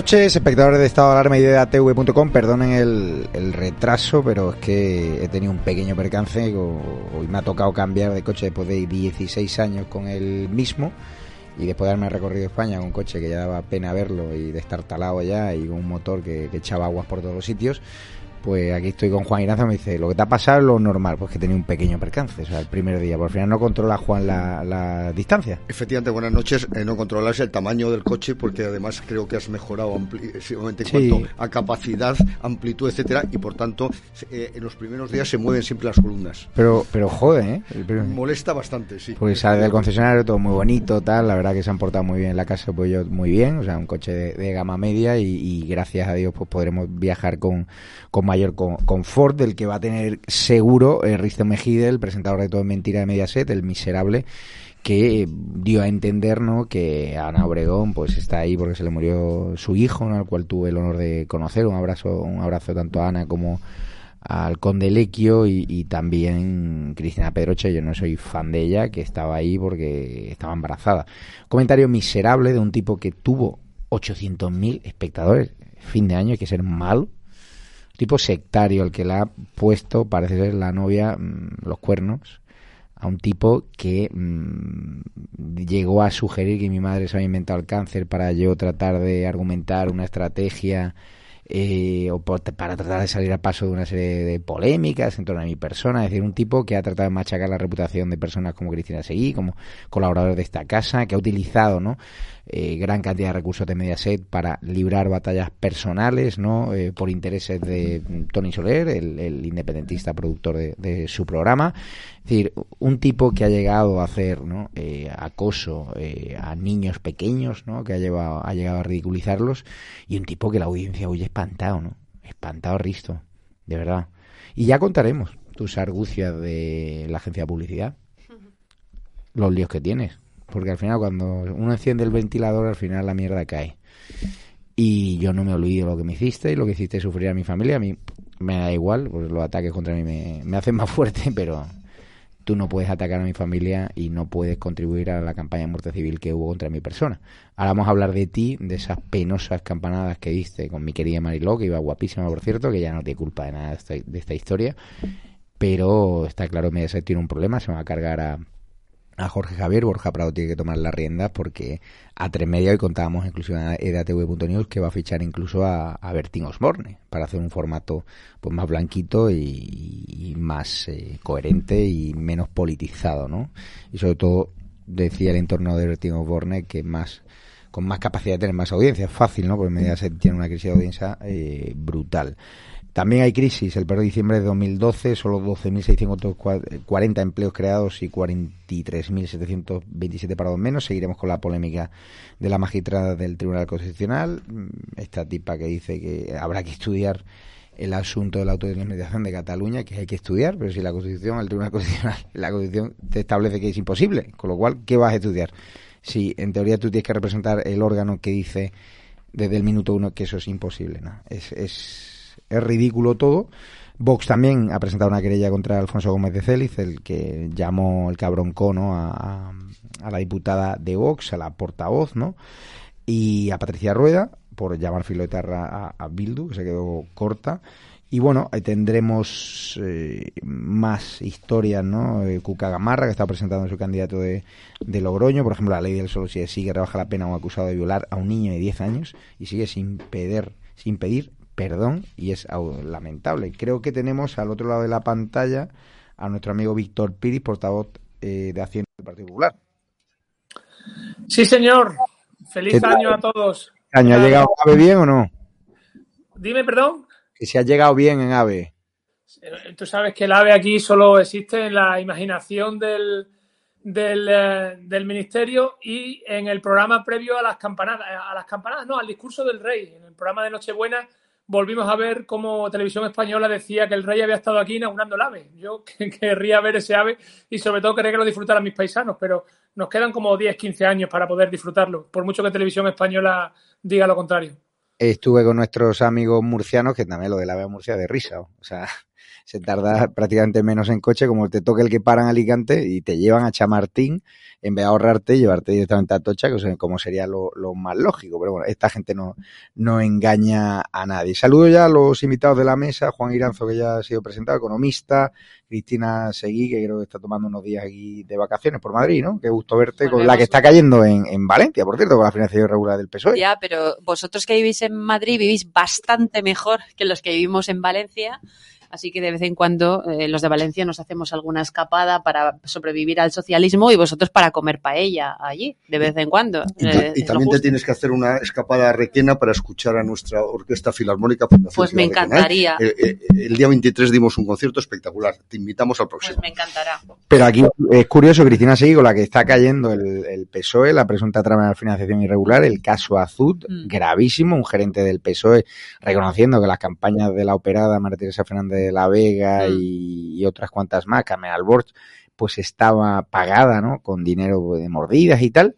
Noches, espectadores de Estado de Alarma y de ATV.com. Perdonen el, el retraso, pero es que he tenido un pequeño percance. Hoy me ha tocado cambiar de coche después de 16 años con el mismo. Y después de haberme recorrido España con un coche que ya daba pena verlo y de estar talado ya y con un motor que, que echaba aguas por todos los sitios, pues aquí estoy con Juan Ignacio. Me dice: Lo que te ha pasado es lo normal, pues que tenía un pequeño percance. O sea, el primer día. Por final no controla Juan la, la distancia. Efectivamente, buenas noches. Eh, no controlas el tamaño del coche porque además creo que has mejorado amplísimamente en Sí. cuanto a capacidad, amplitud, etcétera, y por tanto eh, en los primeros días se mueven siempre las columnas. Pero, pero joder, ¿eh? El Molesta bastante, sí. Pues sale del concesionario todo muy bonito, tal. La verdad que se han portado muy bien en la casa, pues yo muy bien. O sea, un coche de, de gama media y, y gracias a Dios pues podremos viajar con, con mayor con- confort del que va a tener seguro eh, Risto Mejide, el presentador de Todo es Mentira de Mediaset, el miserable que dio a entender ¿no? que Ana Obregón pues está ahí porque se le murió su hijo, al cual tuve el honor de conocer. Un abrazo, un abrazo tanto a Ana como al conde Lequio y, y también Cristina Pedroche, yo no soy fan de ella, que estaba ahí porque estaba embarazada. Comentario miserable de un tipo que tuvo 800.000 espectadores fin de año, hay que ser malo. Tipo sectario, el que le ha puesto, parece ser la novia, mm, los cuernos a un tipo que mm, llegó a sugerir que mi madre se había inventado el cáncer para yo tratar de argumentar una estrategia eh, o para tratar de salir a paso de una serie de polémicas en torno a mi persona, es decir, un tipo que ha tratado de machacar la reputación de personas como Cristina Seguí, como colaborador de esta casa, que ha utilizado ¿no? Eh, gran cantidad de recursos de Mediaset para librar batallas personales ¿no? Eh, por intereses de Tony Soler, el, independentista productor de, su programa. Es decir, un tipo que ha llegado a hacer ¿no? acoso a niños pequeños, ¿no? que ha, llevado, ha llegado a ridiculizarlos, y un tipo que la audiencia huye espantado, ¿no? Espantado, Risto, de verdad. Y ya contaremos tus argucias de la agencia de publicidad, los líos que tienes, porque al final cuando uno enciende el ventilador, al final la mierda cae. Y yo no me olvido lo que me hiciste y lo que hiciste sufrir a mi familia. A mí me da igual, pues los ataques contra mí me, me hacen más fuerte, pero tú no puedes atacar a mi familia y no puedes contribuir a la campaña de muerte civil que hubo contra mi persona. Ahora vamos a hablar de ti, de esas penosas campanadas que diste con mi querida Mariló, que iba guapísima, por cierto, que ya no tiene culpa de nada de esta, historia. Pero está claro, Mediaset tiene un problema, se va a cargar a, a Jorge Javier, Borja Prado tiene que tomar las riendas porque a tres media hoy contábamos incluso en edatv.news que va a fichar incluso a, a Bertín Osborne para hacer un formato pues más blanquito y, más eh, coherente y menos politizado, ¿no? Y sobre todo decía el entorno de Bertín Osborne que más con más capacidad de tener más audiencia, es fácil, ¿no? Porque Mediaset tiene una crisis de audiencia eh, brutal. También hay crisis. El 1 de diciembre de 2012, solo 12.640 empleos creados y 43.727 parados menos. Seguiremos con la polémica de la magistrada del Tribunal Constitucional. Esta tipa que dice que habrá que estudiar el asunto de la autodeterminación de Cataluña, que hay que estudiar, pero si la Constitución, el Tribunal Constitucional, la Constitución te establece que es imposible, con lo cual, ¿qué vas a estudiar? Si en teoría tú tienes que representar el órgano que dice desde el minuto uno que eso es imposible, ¿no? Es, es es ridículo todo. Vox también ha presentado una querella contra Alfonso Gómez de Céliz, el que llamó el cabronco ¿no? a, a, la diputada de Vox, a la portavoz, ¿no? y a Patricia Rueda por llamar filoetarra a, a Bildu, que se quedó corta. Y bueno, ahí tendremos eh, más historias, ¿no? Eh, Cuca Gamarra, que está presentando su candidato de, de, Logroño. Por ejemplo, la ley del solo si sigue rebaja la pena a un acusado de violar a un niño de 10 años y sigue sin pedir, sin pedir perdón y es lamentable. Creo que tenemos al otro lado de la pantalla a nuestro amigo Víctor Piris, portavoz eh, de Hacienda del Partido Popular. Sí, señor. Feliz año a todos. ¿Año ha llegado AVE bien o no? Dime, perdón. Que se ha llegado bien en AVE. Eh, tú sabes que el AVE aquí solo existe en la imaginación del, del, eh, del, ministerio y en el programa previo a las campanadas, a las campanadas, no, al discurso del rey, en el programa de Nochebuena volvimos a ver cómo Televisión Española decía que el rey había estado aquí inaugurando el ave. Yo querría ver ese ave y sobre todo quería que lo disfrutaran mis paisanos, pero nos quedan como 10, 15 años para poder disfrutarlo, por mucho que Televisión Española diga lo contrario. Estuve con nuestros amigos murcianos, que también lo del ave Murcia de risa. O sea, se tarda prácticamente menos en coche, como te toque el que para en Alicante y te llevan a Chamartín en vez de ahorrarte y llevarte directamente a Tocha, que como sería lo, más lógico. Pero bueno, esta gente no, no engaña a nadie. Saludo ya a los invitados de la mesa, Juan Iranzo, que ya ha sido presentado, economista, Cristina Seguí, que creo que está tomando unos días aquí de vacaciones por Madrid, ¿no? Qué gusto verte, con la que está cayendo en, en Valencia, por cierto, con la financiación irregular del PSOE. Ya, pero vosotros que vivís en Madrid vivís bastante mejor que los que vivimos en Valencia Así que de vez en cuando eh, los de Valencia nos hacemos alguna escapada para sobrevivir al socialismo y vosotros para comer paella allí, de vez en cuando. Y, eh, también te tienes que hacer una escapada a Requena para escuchar a nuestra orquesta filarmónica. pues me encantaría. Eh, el día 23 dimos un concierto espectacular. Te invitamos al próximo. Pues me encantará. Pero aquí es curioso, Cristina Seguigo, la que está cayendo el, el PSOE, la presunta trama de financiación irregular, el caso Azud, mm. gravísimo, un gerente del PSOE reconociendo que las campañas de la operada María Teresa Fernández de La Vega mm. y, otras cuantas más, Camel Albort, pues estaba pagada, ¿no? Con dinero de mordidas y tal.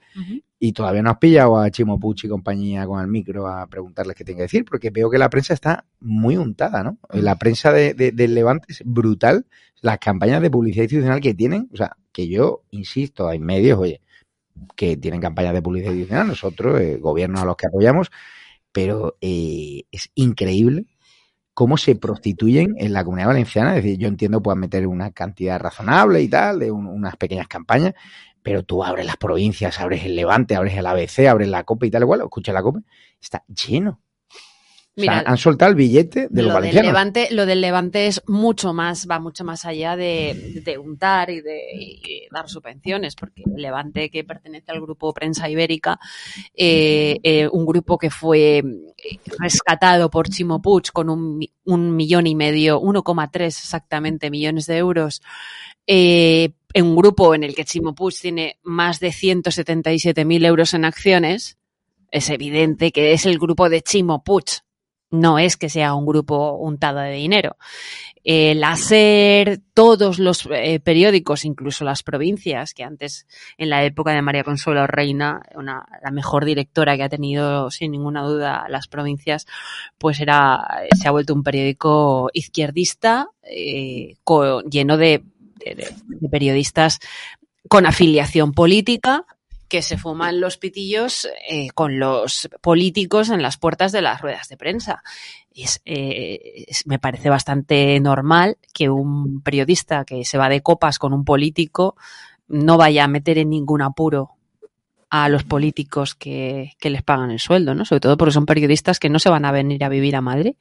Y todavía no has pillado a Chimo Pucci y compañía con el micro a preguntarles qué tiene que decir, porque veo que la prensa está muy untada, ¿no? Mm. La prensa de, del Levante es brutal. Las campañas de publicidad institucional que tienen, o sea, que yo insisto, hay medios, oye, que tienen campañas de publicidad institucional, nosotros, eh, gobiernos a los que apoyamos, pero eh, es increíble cómo se prostituyen en la comunidad valenciana. Es decir, yo entiendo puedan meter una cantidad razonable y tal, de unas pequeñas campañas, pero tú abres las provincias, abres el Levante, abres el ABC, abres la COPE y tal igual, escucha la COPE, está lleno. Mira, o sea, han soltado el billete de los lo del. Levante, lo del Levante es mucho más, va mucho más allá de, de untar y de y dar subvenciones, porque el Levante, que pertenece al grupo Prensa Ibérica, eh, eh, un grupo que fue eh, rescatado por Chimo Puig con un, un millón y medio, 1,3 exactamente millones de euros, eh, en un grupo en el que Chimo Puig tiene más de 177.000 euros en acciones, es evidente que es el grupo de Chimo Puig. No es que sea un grupo untado de dinero. El hacer todos los eh, periódicos, incluso las provincias, que antes, en la época de María Consuelo Reina, una, la mejor directora que ha tenido sin ninguna duda las provincias, pues era, se ha vuelto un periódico izquierdista, eh, lleno de periodistas con afiliación política que se fuman los pitillos eh, con los políticos en las puertas de las ruedas de prensa. Eh, me parece bastante normal que un periodista que se va de copas con un político no vaya a meter en ningún apuro a los políticos que, que les pagan el sueldo, ¿no? Sobre todo porque son periodistas que no se van a venir a vivir a Madrid.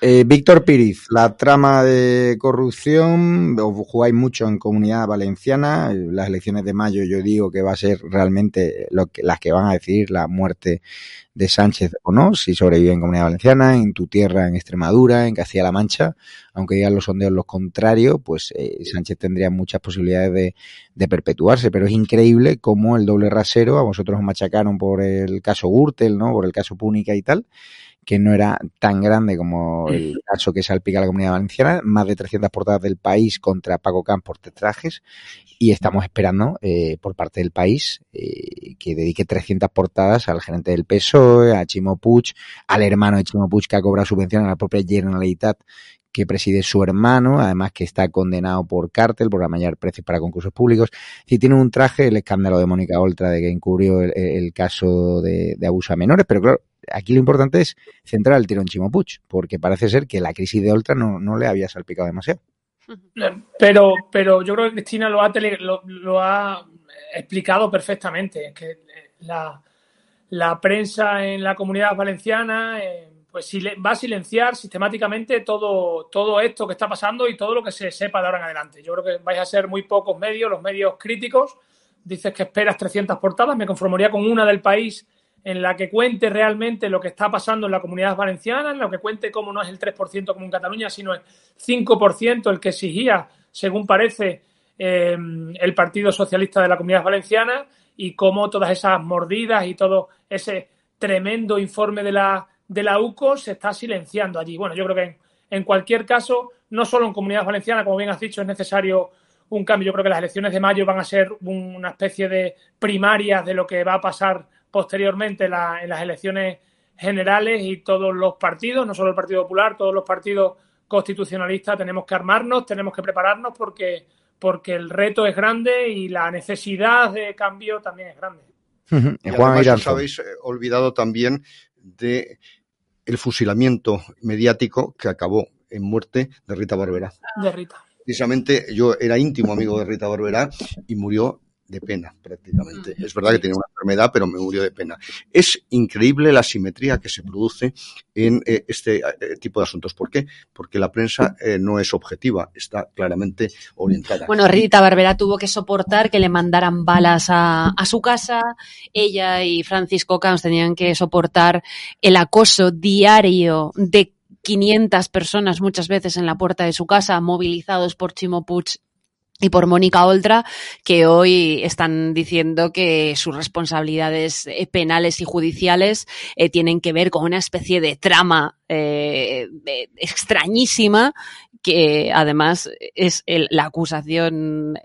Eh, Víctor Piriz, la trama de corrupción, jugáis mucho en Comunidad Valenciana, las elecciones de mayo yo digo que va a ser realmente lo que, las que van a decidir la muerte de Sánchez o no, si sobrevive en Comunidad Valenciana, en tu tierra, en Extremadura, en Castilla-La Mancha, aunque digan los sondeos lo contrario, pues eh, Sánchez tendría muchas posibilidades de, de perpetuarse, pero es increíble cómo el doble rasero, a vosotros os machacaron por el caso Gürtel, ¿no? Por el caso Púnica y tal, que no era tan grande como el caso que salpica a la comunidad valenciana, más de 300 portadas del país contra Paco Camp por tetrajes, y estamos esperando eh, por parte del país eh, que dedique 300 portadas al gerente del PSOE, a Chimo Puig, al hermano de Chimo Puig que ha cobrado subvención a la propia Generalitat que preside su hermano, además que está condenado por cártel, por amañar precios para concursos públicos. Si tiene un traje, el escándalo de Mónica Oltra de que encubrió el, el caso de, de abuso a menores, pero claro, aquí lo importante es centrar el tiro en Chimo Puig, porque parece ser que la crisis de Oltra no, no le había salpicado demasiado. Pero, pero yo creo que Cristina lo ha, lo, ha explicado perfectamente. Es que eh, la, la prensa en la comunidad valenciana eh, pues va a silenciar sistemáticamente todo, todo esto que está pasando y todo lo que se sepa de ahora en adelante. Yo creo que vais a ser muy pocos medios, los medios críticos. Dices que esperas 300 portadas, me conformaría con una del país en la que cuente realmente lo que está pasando en la comunidad valenciana, en lo que cuente cómo no es el 3% como en Cataluña, sino el 5% el que exigía, según parece, eh, el Partido Socialista de la Comunidad Valenciana y cómo todas esas mordidas y todo ese tremendo informe de la, de la UCO se está silenciando allí. Bueno, yo creo que en, en cualquier caso, no solo en Comunidad Valenciana, como bien has dicho, es necesario un cambio. Yo creo que las elecciones de mayo van a ser una especie de primarias de lo que va a pasar posteriormente en, la, en las elecciones generales y todos los partidos, no solo el Partido Popular, todos los partidos constitucionalistas tenemos que armarnos, tenemos que prepararnos porque, porque el reto es grande y la necesidad de cambio también es grande. Y Juan además os habéis eh, olvidado también de el fusilamiento mediático que acabó en muerte de Rita Barberá. De Rita. Precisamente yo era íntimo amigo de Rita Barberá y murió de pena prácticamente. Es verdad que tenía una enfermedad, pero me murió de pena. Es increíble la simetría que se produce en eh, este eh, tipo de asuntos. ¿Por qué? Porque la prensa eh, no es objetiva, está claramente orientada. Bueno, Rita Barbera tuvo que soportar que le mandaran balas a, a su casa. Ella y Francisco Camps tenían que soportar el acoso diario de 500 personas muchas veces en la puerta de su casa, movilizados por Chimo Puig y por Mónica Oltra, que hoy están diciendo que sus responsabilidades eh, penales y judiciales eh, tienen que ver con una especie de trama eh, de- extrañísima que además es la acusación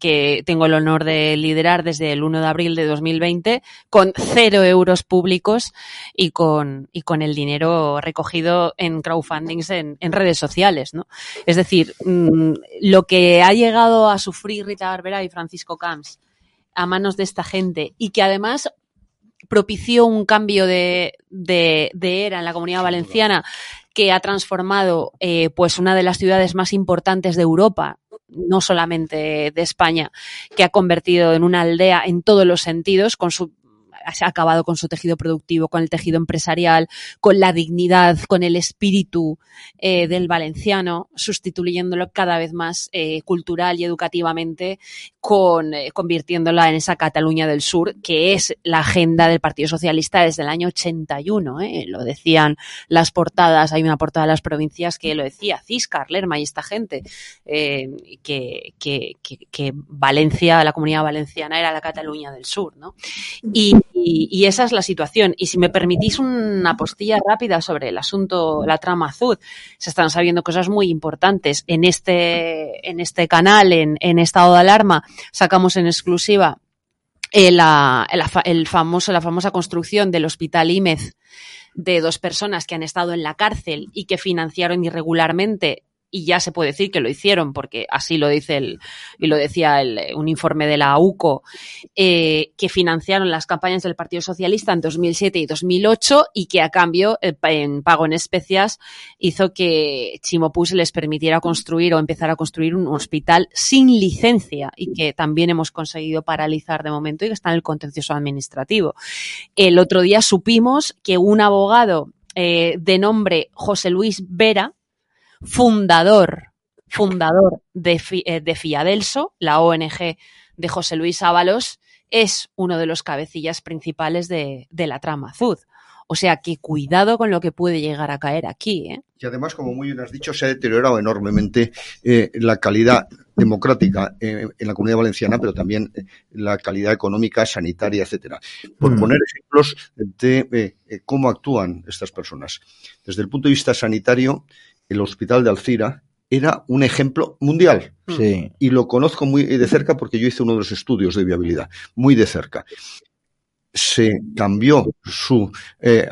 que tengo el honor de liderar desde el 1 de abril de 2020 con cero euros públicos y con, y con el dinero recogido en crowdfundings en, en redes sociales. ¿no? Es decir, mm, lo que ha llegado a sufrir Rita Barbera y Francisco Camps a manos de esta gente y que además propició un cambio de, de, de era en la comunidad valenciana que ha transformado eh, pues una de las ciudades más importantes de Europa, no solamente de España, que ha convertido en una aldea en todos los sentidos, con su ha acabado con su tejido productivo, con el tejido empresarial, con la dignidad, con el espíritu eh, del valenciano, sustituyéndolo cada vez más eh, cultural y educativamente, con, eh, convirtiéndola en esa Cataluña del Sur, que es la agenda del Partido Socialista desde el año 81. ¿eh? Lo decían las portadas, hay una portada de las provincias que lo decía, Ciscar, Lerma y esta gente, que, que Valencia, la comunidad valenciana era la Cataluña del Sur. ¿no? Y, y, esa es la situación. Y si me permitís una postilla rápida sobre el asunto, la trama azul, se están sabiendo cosas muy importantes. En este, en este canal, en, en estado de alarma, sacamos en exclusiva eh, la, la, el famoso, la famosa construcción del Hospital IMEZ de dos personas que han estado en la cárcel y que financiaron irregularmente y ya se puede decir que lo hicieron porque así lo dice el y lo decía el, un informe de la UCO eh, que financiaron las campañas del Partido Socialista en 2007 y 2008 y que a cambio eh, en pago en especias hizo que Chimopus les permitiera construir o empezar a construir un hospital sin licencia y que también hemos conseguido paralizar de momento y que está en el contencioso administrativo. El otro día supimos que un abogado eh, de nombre José Luis Vera fundador, fundador de, de Fiadelso, la ONG de José Luis Ábalos, es uno de los cabecillas principales de, de la trama azul. O sea que cuidado con lo que puede llegar a caer aquí. ¿eh? Y además, como muy bien has dicho, se ha deteriorado enormemente eh, la calidad democrática eh, en la comunidad valenciana, pero también la calidad económica, sanitaria, etcétera. Por mm. poner ejemplos de eh, cómo actúan estas personas. Desde el punto de vista sanitario, el hospital de Alcira era un ejemplo mundial. Sí. Y lo conozco muy de cerca porque yo hice uno de los estudios de viabilidad, muy de cerca. Se cambió su eh,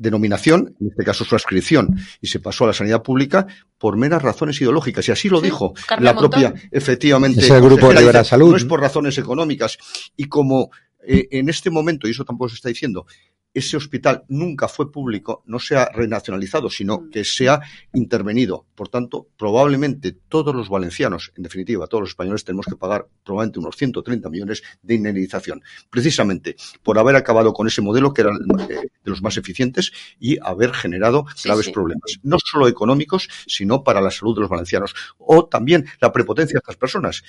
denominación, en este caso su ascripción, y se pasó a la sanidad pública por meras razones ideológicas. Y así lo sí, dijo la propia, efectivamente, es el grupo de dice, Salud. no es por razones económicas. Y como eh, en este momento, y eso tampoco se está diciendo, ese hospital nunca fue público, no se ha renacionalizado, sino que se ha intervenido. Por tanto, probablemente todos los valencianos, en definitiva, todos los españoles, tenemos que pagar probablemente unos 130 millones de indemnización, precisamente por haber acabado con ese modelo que era de los más eficientes y haber generado sí, graves sí. problemas, no solo económicos, sino para la salud de los valencianos. O también la prepotencia de estas personas.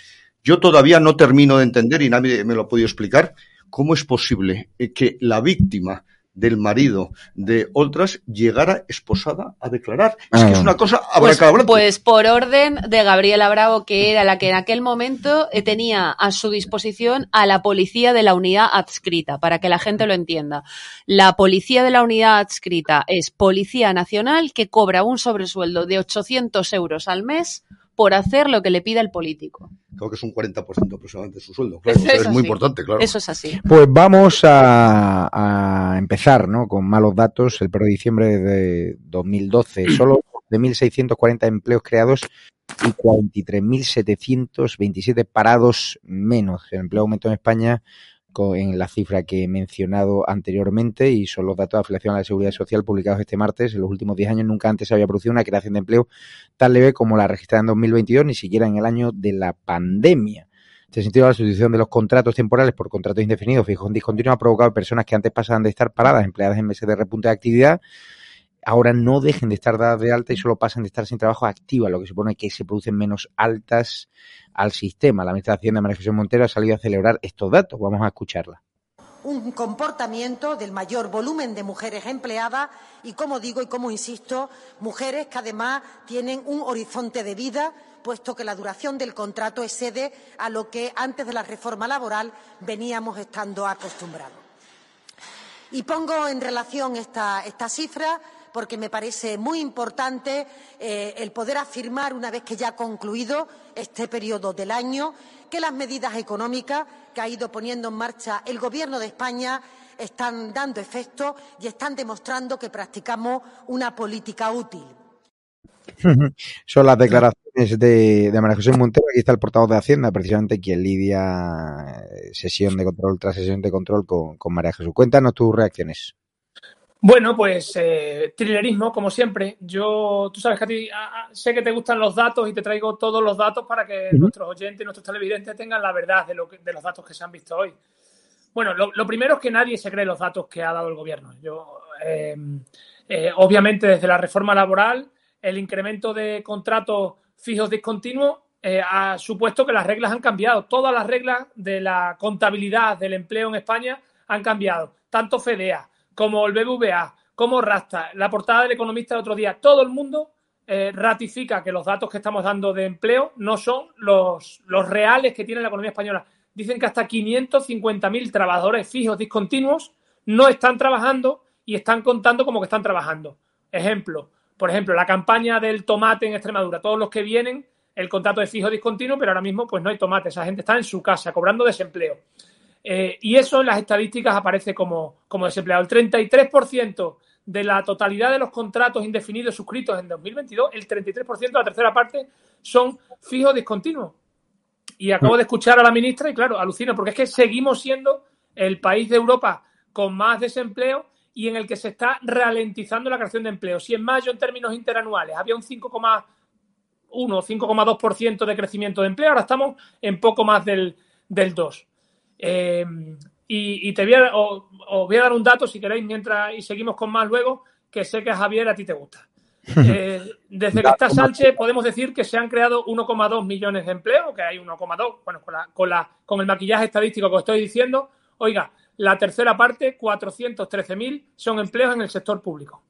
Yo todavía no termino de entender, y nadie me lo ha podido explicar, cómo es posible que la víctima del marido de otras llegara esposada a declarar. Ah. Es que es una cosa pues, pues por orden de Gabriela Bravo, que era la que en aquel momento eh, tenía a su disposición a la policía de la unidad adscrita, para que la gente lo entienda. La policía de la unidad adscrita es Policía Nacional que cobra un sobresueldo de 800 euros al mes por hacer lo que le pida el político. Creo que es un 40% aproximadamente de su sueldo. Claro, es, es muy importante, claro. Eso es así. Pues vamos a, a empezar ¿no? con malos datos. El 1 de diciembre de 2012, solo de 1.640 empleos creados y 43.727 parados menos. El empleo aumentó en España en la cifra que he mencionado anteriormente y son los datos de afiliación a la seguridad social publicados este martes. En los últimos 10 años nunca antes se había producido una creación de empleo tan leve como la registrada en 2022, ni siquiera en el año de la pandemia. En este sentido, la sustitución de los contratos temporales por contratos indefinidos fijos en discontinuo ha provocado personas que antes pasaban de estar paradas, empleadas en meses de repunte de actividad, ahora no dejen de estar dadas de alta y solo pasan de estar sin trabajo activa, lo que supone que se producen menos altas al sistema. La administración de José Montero ha salido a celebrar estos datos. Vamos a escucharla. Un comportamiento del mayor volumen de mujeres empleadas y, como digo y como insisto, mujeres que además tienen un horizonte de vida, puesto que la duración del contrato excede a lo que antes de la reforma laboral veníamos estando acostumbrados. Y pongo en relación esta, esta cifra porque me parece muy importante eh, el poder afirmar, una vez que ya ha concluido este periodo del año, que las medidas económicas que ha ido poniendo en marcha el Gobierno de España están dando efecto y están demostrando que practicamos una política útil. Son las declaraciones de, de María José Montero. Aquí está el portavoz de Hacienda, precisamente quien lidia sesión de control tras sesión de control con, con María Jesús. Cuéntanos tus reacciones. Bueno, pues eh, thrillerismo, como siempre. Yo, tú sabes que a ti a, a, sé que te gustan los datos y te traigo todos los datos para que uh -huh. nuestros oyentes y nuestros televidentes tengan la verdad de, lo que, de los datos que se han visto hoy. Bueno, lo, lo, primero es que nadie se cree los datos que ha dado el gobierno. Yo, eh, eh, obviamente, desde la reforma laboral, el incremento de contratos fijos discontinuos eh, ha supuesto que las reglas han cambiado. Todas las reglas de la contabilidad del empleo en España han cambiado. Tanto FEDEA como el BBVA, como Rasta, la portada del Economista el otro día, todo el mundo eh, ratifica que los datos que estamos dando de empleo no son los, los reales que tiene la economía española. Dicen que hasta 550.000 trabajadores fijos discontinuos no están trabajando y están contando como que están trabajando. Ejemplo, por ejemplo, la campaña del tomate en Extremadura. Todos los que vienen, el contrato de fijo discontinuo, pero ahora mismo pues no hay tomate. Esa gente está en su casa cobrando desempleo. Eh, y eso en las estadísticas aparece como, como desempleado. El 33% de la totalidad de los contratos indefinidos suscritos en 2022, el 33%, la tercera parte, son fijos discontinuos. Y acabo de escuchar a la ministra y claro, alucino, porque es que seguimos siendo el país de Europa con más desempleo y en el que se está ralentizando la creación de empleo. Si en mayo, en términos interanuales, había un 5,1 o 5,2% de crecimiento de empleo, ahora estamos en poco más del, del 2%. Eh, y, y, te voy a, os, os voy a dar un dato, si queréis, mientras y seguimos con más luego, que sé que Javier a ti te gusta. Eh, desde que está Sánchez podemos decir que se han creado 1,2 millones de empleos, que hay 1,2, bueno, con, la, con, la, con el maquillaje estadístico que os estoy diciendo. Oiga, la tercera parte, 413.000, son empleos en el sector público.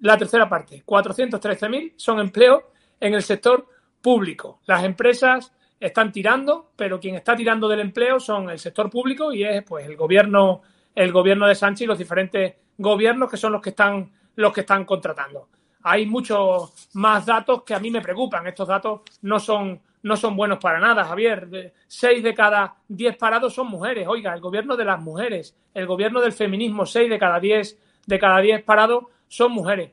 La tercera parte, 413.000 son empleos en el sector público. Las empresas están tirando, pero quien está tirando del empleo son el sector público y es pues el gobierno, el gobierno de Sánchez y los diferentes gobiernos que son los que están, los que están contratando. Hay muchos más datos que a mí me preocupan. Estos datos no son, no son buenos para nada, Javier. Seis de cada diez parados son mujeres. Oiga, el gobierno de las mujeres, el gobierno del feminismo, seis de cada diez de cada diez parados son mujeres.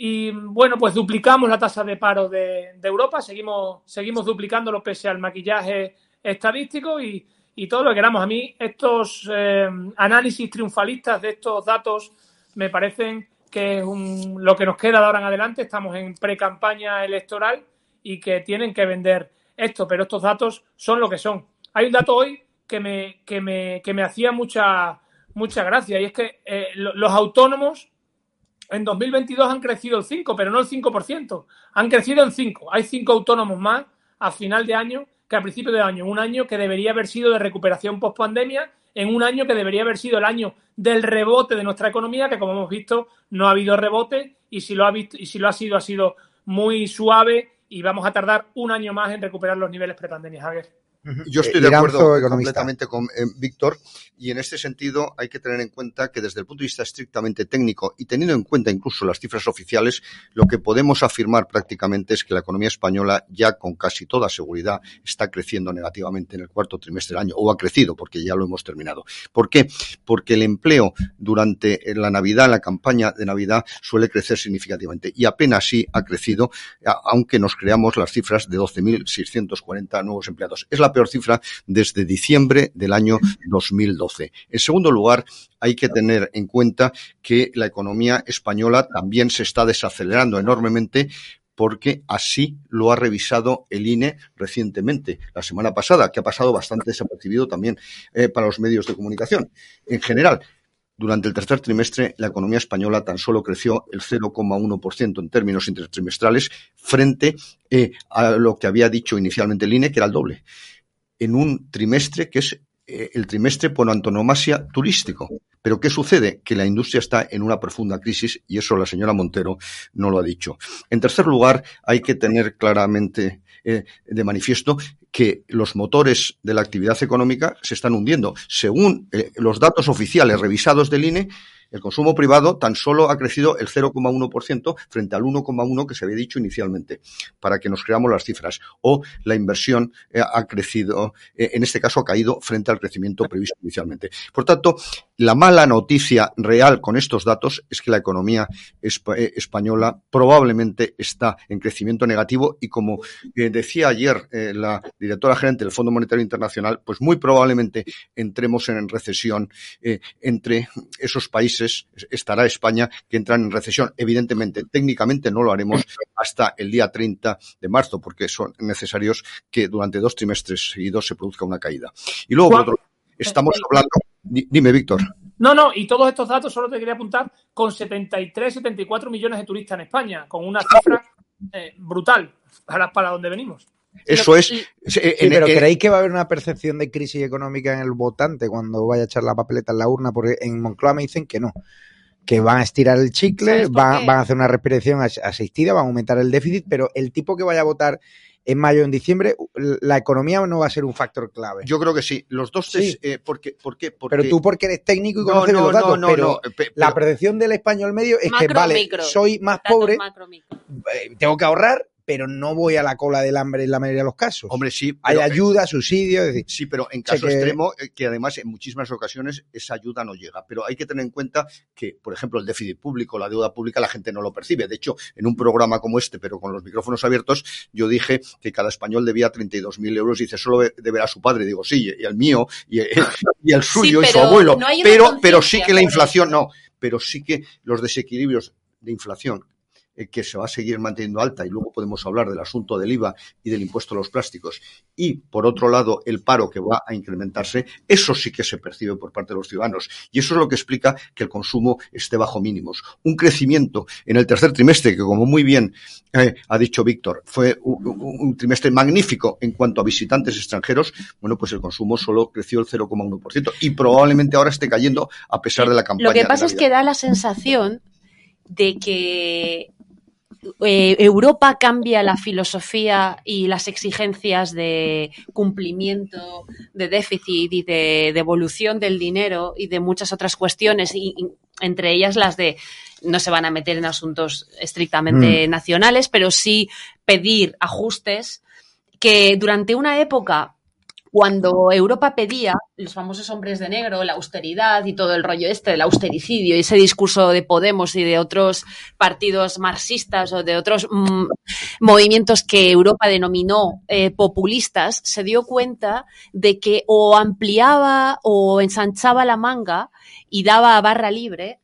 Y bueno, pues duplicamos la tasa de paro de, Europa, seguimos, seguimos duplicándolo pese al maquillaje estadístico y, y todo lo que queramos. A mí estos eh, análisis triunfalistas de estos datos me parecen que es un, lo que nos queda de ahora en adelante. Estamos en pre-campaña electoral y que tienen que vender esto, pero estos datos son lo que son. Hay un dato hoy que me, que me, que me hacía mucha, mucha gracia y es que eh, los autónomos en 2022 han crecido el 5, pero no el 5%. Han crecido en 5. Hay 5 autónomos más a final de año que a principio de año. Un año que debería haber sido de recuperación post-pandemia, en un año que debería haber sido el año del rebote de nuestra economía, que como hemos visto no ha habido rebote y si lo ha, visto, y si lo ha sido ha sido muy suave y vamos a tardar un año más en recuperar los niveles prepandemia, Javier. Yo estoy de acuerdo completamente con eh, Víctor y en este sentido hay que tener en cuenta que desde el punto de vista estrictamente técnico y teniendo en cuenta incluso las cifras oficiales, lo que podemos afirmar prácticamente es que la economía española ya con casi toda seguridad está creciendo negativamente en el cuarto trimestre del año o ha crecido porque ya lo hemos terminado. ¿Por qué? Porque el empleo durante la Navidad, la campaña de Navidad suele crecer significativamente y apenas sí ha crecido, aunque nos creamos las cifras de 12.640 nuevos empleados. Es la peor cifra desde diciembre del año 2012. En segundo lugar, hay que tener en cuenta que la economía española también se está desacelerando enormemente porque así lo ha revisado el INE recientemente, la semana pasada, que ha pasado bastante desapercibido también eh, para los medios de comunicación. En general, durante el tercer trimestre, la economía española tan solo creció el 0,1% en términos intertrimestrales frente eh, a lo que había dicho inicialmente el INE, que era el doble en un trimestre que es eh, el trimestre por antonomasia turístico. Pero ¿qué sucede? Que la industria está en una profunda crisis y eso la señora Montero no lo ha dicho. En tercer lugar, hay que tener claramente eh, de manifiesto que los motores de la actividad económica se están hundiendo. Según eh, los datos oficiales revisados del INE, el consumo privado tan solo ha crecido el 0,1% frente al 1,1% que se había dicho inicialmente, para que nos creamos las cifras. O la inversión eh, ha crecido, eh, en este caso ha caído frente al crecimiento previsto inicialmente. Por tanto, la mala noticia real con estos datos es que la economía eh, española probablemente está en crecimiento negativo y como decía ayer la directora gerente del Fondo Monetario Internacional, pues muy probablemente entremos en recesión entre esos países estará España que entran en recesión. Evidentemente, técnicamente no lo haremos hasta el día 30 de marzo, porque son necesarios que durante dos trimestres seguidos se produzca una caída. Y luego, por otro, estamos hablando Dime, Víctor. No, no, y todos estos datos solo te quería apuntar con 73, 74 millones de turistas en España, con una cifra eh, brutal para, para donde venimos. Eso es. Sí, pero ¿creéis que va a haber una percepción de crisis económica en el votante cuando vaya a echar la papeleta en la urna? Porque en Moncloa me dicen que no. Que van a estirar el chicle, van, van, a hacer una respiración asistida, van a aumentar el déficit, pero el tipo que vaya a votar en mayo o en diciembre, la economía no va a ser un factor clave. Yo creo que sí. Los dos, Sí. eh, porque, ¿por qué? Porque- Pero tú porque eres técnico y No, conoces no, los datos, no, no, pero no, pe- la percepción del español medio es que, vale, micro. soy más Datos pobre, macro, micro. eh, tengo que ahorrar, pero no voy a la cola del hambre en la mayoría de los casos. Hombre, sí. Hay ayuda, subsidio, es decir, Sí, pero en O sea caso que- extremo, eh, que además en muchísimas ocasiones esa ayuda no llega. Pero hay que tener en cuenta que, por ejemplo, el déficit público, la deuda pública, la gente no lo percibe. De hecho, en un programa como este, pero con los micrófonos abiertos, yo dije que cada español debía 32.000 euros y dice, solo deberá a su padre. Digo, sí, y el mío, y el, y el suyo, y su abuelo. no pero, pero sí que la inflación, no, pero sí que los desequilibrios de inflación eh, que se va a seguir manteniendo alta y luego podemos hablar del asunto del IVA y del impuesto a los plásticos y por otro lado el paro que va a incrementarse, eso sí que se percibe por parte de los ciudadanos y eso es lo que explica que el consumo esté bajo mínimos. Un crecimiento en el tercer trimestre que como muy bien eh, ha dicho Víctor fue un, un- un trimestre magnífico en cuanto a visitantes extranjeros, bueno pues el consumo solo creció el 0,1% y probablemente ahora esté cayendo a pesar de la campaña. Lo que pasa es que da la sensación de que eh, Europa cambia la filosofía y las exigencias de cumplimiento, de déficit y de devolución del dinero y de muchas otras cuestiones, y, y entre ellas las de no se van a meter en asuntos estrictamente Mm. nacionales, pero sí pedir ajustes que durante una época cuando Europa pedía los famosos hombres de negro, la austeridad y todo el rollo este del austericidio y ese discurso de Podemos y de otros partidos marxistas o de otros mm, movimientos que Europa denominó eh, populistas, se dio cuenta de que o ampliaba o ensanchaba la manga y daba barra libre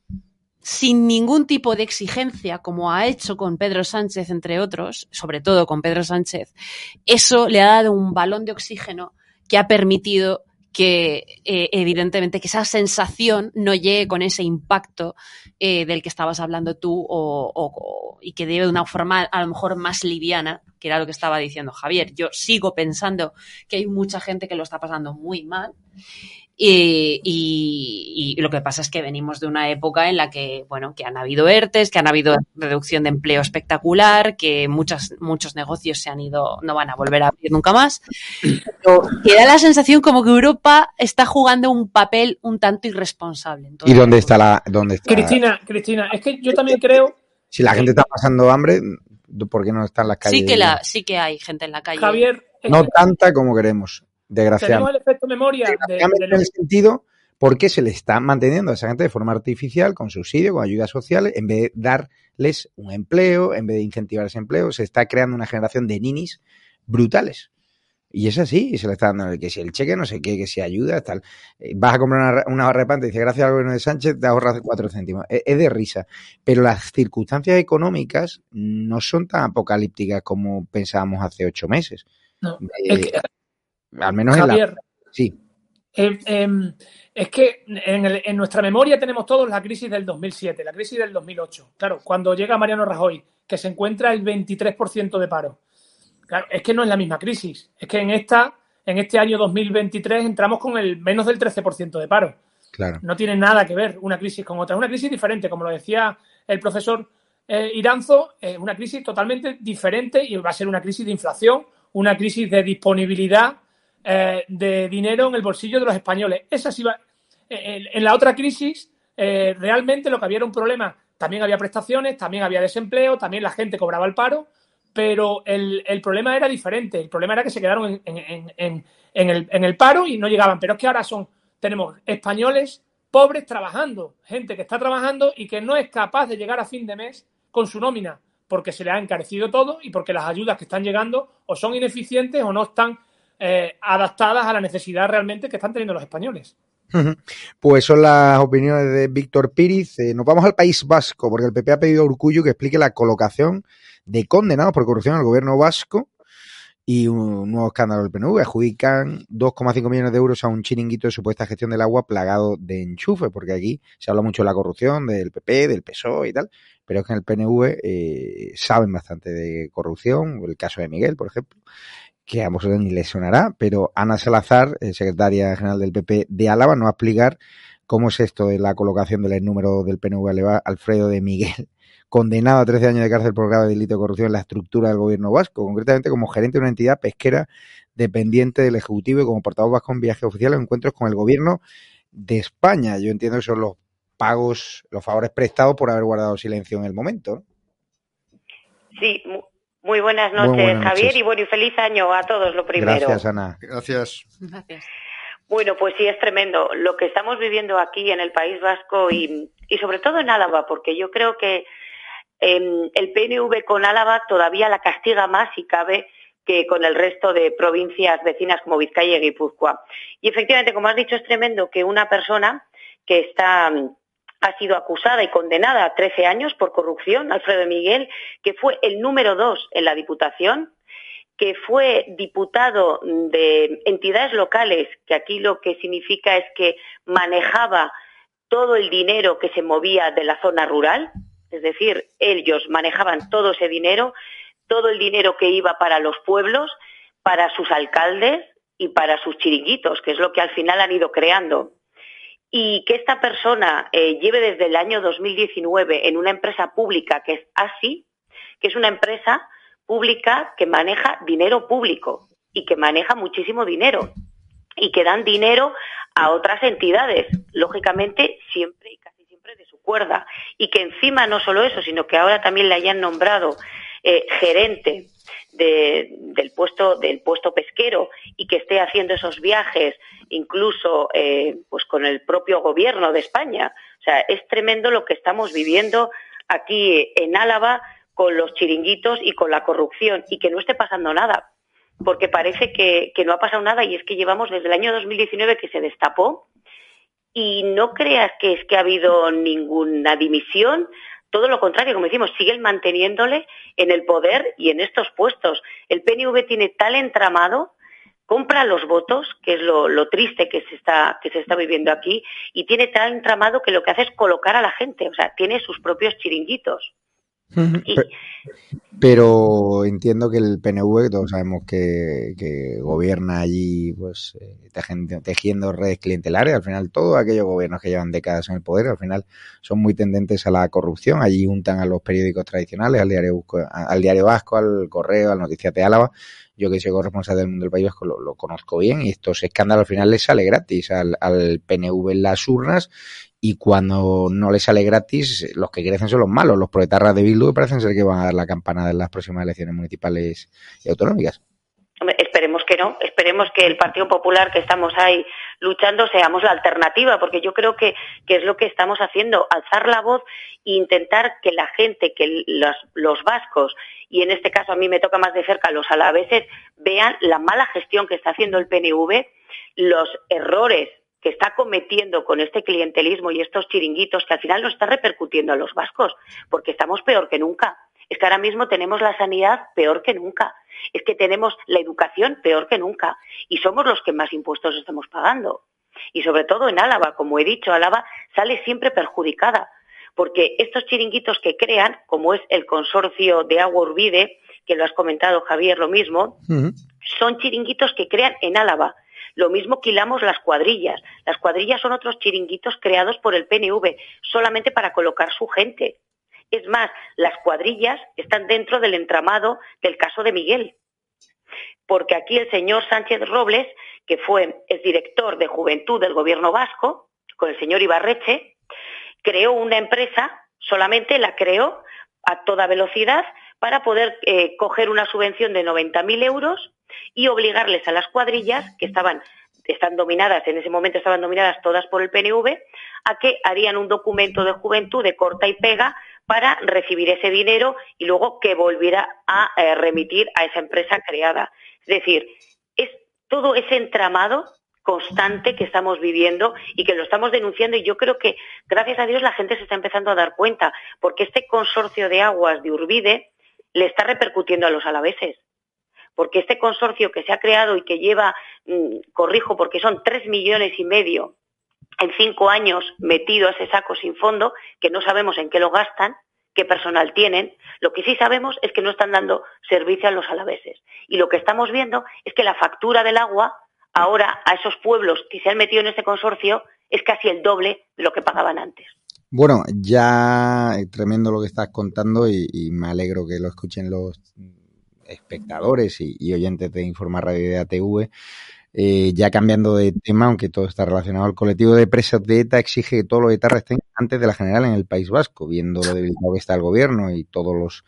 sin ningún tipo de exigencia, como ha hecho con Pedro Sánchez, entre otros, sobre todo con Pedro Sánchez, eso le ha dado un balón de oxígeno que ha permitido que eh, evidentemente que esa sensación no llegue con ese impacto eh, del que estabas hablando tú o, y que debe de una forma a lo mejor más liviana, que era lo que estaba diciendo Javier. Yo sigo pensando que hay mucha gente que lo está pasando muy mal y, y- y lo que pasa es que venimos de una época en la que, bueno, que han habido ERTES, que han habido reducción de empleo espectacular, que muchas, muchos negocios se han ido, no van a volver a abrir nunca más. Pero que da la sensación como que Europa está jugando un papel un tanto irresponsable. en todo ¿y dónde está la dónde está? Cristina, Cristina, es que yo también creo, Si la gente está pasando hambre, ¿por qué no está en las calles? Sí que, la, sí que hay gente en la calle. Javier, No tanta como queremos, tenemos desgraciadamente. el efecto memoria de, Desgraciadamente de en el sentido porque se le está manteniendo a esa gente de forma artificial, con subsidio, con ayudas sociales, en vez de darles un empleo, en vez de incentivar ese empleo, se está creando una generación de ninis brutales. Y es así, y se le está dando que si el cheque, no sé qué, que si ayuda, tal. Eh, Vas a comprar una, una barra de pan, te dice gracias al gobierno de Sánchez, te ahorras cuatro céntimos. Es, es de risa. Pero las circunstancias económicas no son tan apocalípticas como pensábamos hace ocho meses. No, Eh, es que- al menos en la. Javier, Sí. Eh, em, es que en, el- en nuestra memoria tenemos todos la crisis del 2007, la crisis del 2008. Claro, cuando llega Mariano Rajoy, que se encuentra el 23% de paro. Claro, es que no es la misma crisis. Es que en esta, en este año 2023 entramos con el menos del 13% de paro. Claro. No tiene nada que ver una crisis con otra. Es una crisis diferente, como lo decía el profesor eh, Iranzo, es una crisis totalmente diferente y va a ser una crisis de inflación, una crisis de disponibilidad eh, de dinero en el bolsillo de los españoles. Esa sí va. En, en la otra crisis, eh, realmente lo que había era un problema. También había prestaciones, también había desempleo, también la gente cobraba el paro, pero el, el problema era diferente. El problema era que se quedaron en- en el, en el paro y no llegaban. Pero es que ahora son, tenemos españoles pobres trabajando, gente que está trabajando y que no es capaz de llegar a fin de mes con su nómina, porque se le ha encarecido todo y porque las ayudas que están llegando o son ineficientes o no están eh, adaptadas a la necesidad realmente que están teniendo los españoles. Pues son las opiniones de Víctor Píriz. Eh, nos vamos al País Vasco, porque el PP ha pedido a Urcullo que explique la colocación de condenados por corrupción al gobierno vasco Y un nuevo escándalo del PNV. Adjudican 2,5 millones de euros a un chiringuito de supuesta gestión del agua plagado de enchufe, porque aquí se habla mucho de la corrupción del PP, del PSOE y tal, pero es que en el PNV eh, saben bastante de corrupción, el caso de Miguel, por ejemplo, que a vosotros ni les sonará, pero Ana Salazar, eh, secretaria general del PP de Álava, nos va a explicar cómo es esto de la colocación del número del PNV Alfredo de Miguel, condenado a 13 años de cárcel por grave delito de corrupción en la estructura del gobierno vasco, concretamente como gerente de una entidad pesquera dependiente del Ejecutivo y como portavoz vasco en viaje oficial en encuentros con el gobierno de España. Yo entiendo que son los pagos, los favores prestados por haber guardado silencio en el momento. Sí, muy buenas noches, Javier, y bueno, y feliz año a todos, lo primero. Gracias, Ana. Gracias. Gracias. Bueno, pues sí, es tremendo lo que estamos viviendo aquí en el País Vasco y, y sobre todo en Álava, porque yo creo que eh, el PNV con Álava todavía la castiga más si cabe que con el resto de provincias vecinas como Vizcaya y Guipúzcoa. Y efectivamente, como has dicho, es tremendo que una persona que está ha sido acusada y condenada a 13 años por corrupción, Alfredo Miguel, que fue el número dos en la Diputación, que fue diputado de entidades locales, que aquí lo que significa es que manejaba todo el dinero que se movía de la zona rural, es decir, ellos manejaban todo ese dinero, todo el dinero que iba para los pueblos, para sus alcaldes y para sus chiringuitos, que es lo que al final han ido creando y que esta persona eh, lleve desde el año 2019 en una empresa pública que es ASI, que es una empresa pública que maneja dinero público y que maneja muchísimo dinero y que dan dinero a otras entidades, lógicamente siempre y casi siempre de su cuerda. Y que encima no solo eso, sino que ahora también le hayan nombrado eh, gerente del puesto del puesto pesquero y que esté haciendo esos viajes incluso eh, pues con el propio gobierno de España. O sea es tremendo lo que estamos viviendo aquí en Álava con los chiringuitos y con la corrupción y que no esté pasando nada porque parece que, que no ha pasado nada y es que llevamos desde el año 2019 que se destapó y no creas que es que ha habido ninguna dimisión, todo lo contrario, como decimos, siguen manteniéndole en el poder y en estos puestos. El PNV tiene tal entramado, compra los votos, que es lo, triste que se, está, que se está viviendo aquí, y tiene tal entramado que lo que hace es colocar a la gente, o sea, tiene sus propios chiringuitos. Pero entiendo que el PNV, todos sabemos que, gobierna allí, pues eh, tejiendo, redes clientelares. Al final, todos aquellos gobiernos que llevan décadas en el poder, al final son muy tendentes a la corrupción. Allí juntan a los periódicos tradicionales, al diario, al diario Vasco, al Correo, al Noticias de Álava. Yo que soy corresponsal del mundo del País Vasco lo, conozco bien y estos escándalos al final les sale gratis al, al PNV en las urnas y cuando no le sale gratis, los que crecen son los malos, los proletarras de Bildu, que parecen ser que van a dar la campanada en las próximas elecciones municipales y autonómicas. esperemos que no, esperemos que el Partido Popular que estamos ahí luchando seamos la alternativa, porque yo creo que, que es lo que estamos haciendo, alzar la voz e intentar que la gente, que los, los vascos, y en este caso a mí me toca más de cerca los alaveses, vean la mala gestión que está haciendo el PNV, los errores que está cometiendo con este clientelismo y estos chiringuitos que al final nos está repercutiendo a los vascos, porque estamos peor que nunca. Es que ahora mismo tenemos la sanidad peor que nunca. Es que tenemos la educación peor que nunca. Y somos los que más impuestos estamos pagando. Y sobre todo en Álava, como he dicho, Álava sale siempre perjudicada. Porque estos chiringuitos que crean, como es el consorcio de agua Urbide, que lo has comentado Javier lo mismo, son chiringuitos que crean en Álava lo mismo quilamos las cuadrillas. Las cuadrillas son otros chiringuitos creados por el PNV solamente para colocar su gente. Es más, las cuadrillas están dentro del entramado del caso de Miguel. Porque aquí el señor Sánchez Robles, que fue el director de juventud del gobierno vasco, con el señor Ibarreche, creó una empresa, solamente la creó a toda velocidad para poder eh, coger una subvención de 90.000 euros y obligarles a las cuadrillas, que estaban están dominadas, en ese momento estaban dominadas todas por el PNV, a que harían un documento de juventud de corta y pega para recibir ese dinero y luego que volviera a eh, remitir a esa empresa creada. Es decir, es todo ese entramado constante que estamos viviendo y que lo estamos denunciando y yo creo que gracias a Dios la gente se está empezando a dar cuenta porque este consorcio de aguas de Urbide le está repercutiendo a los alaveses porque este consorcio que se ha creado y que lleva, mm, corrijo, porque son tres millones y medio en cinco años metido a ese saco sin fondo, que no sabemos en qué lo gastan, qué personal tienen. Lo que sí sabemos es que no están dando servicio a los alaveses. Y lo que estamos viendo es que la factura del agua ahora a esos pueblos que se han metido en este consorcio es casi el doble de lo que pagaban antes. Bueno, ya eh, tremendo lo que estás contando y, me alegro que lo escuchen los espectadores y, oyentes de Informar Radio de ATV. Eh, ya cambiando de tema, aunque todo está relacionado, el colectivo de presos de ETA exige que todos los etarras estén antes de la general en el País Vasco, viendo lo debilitado que está el gobierno y todos los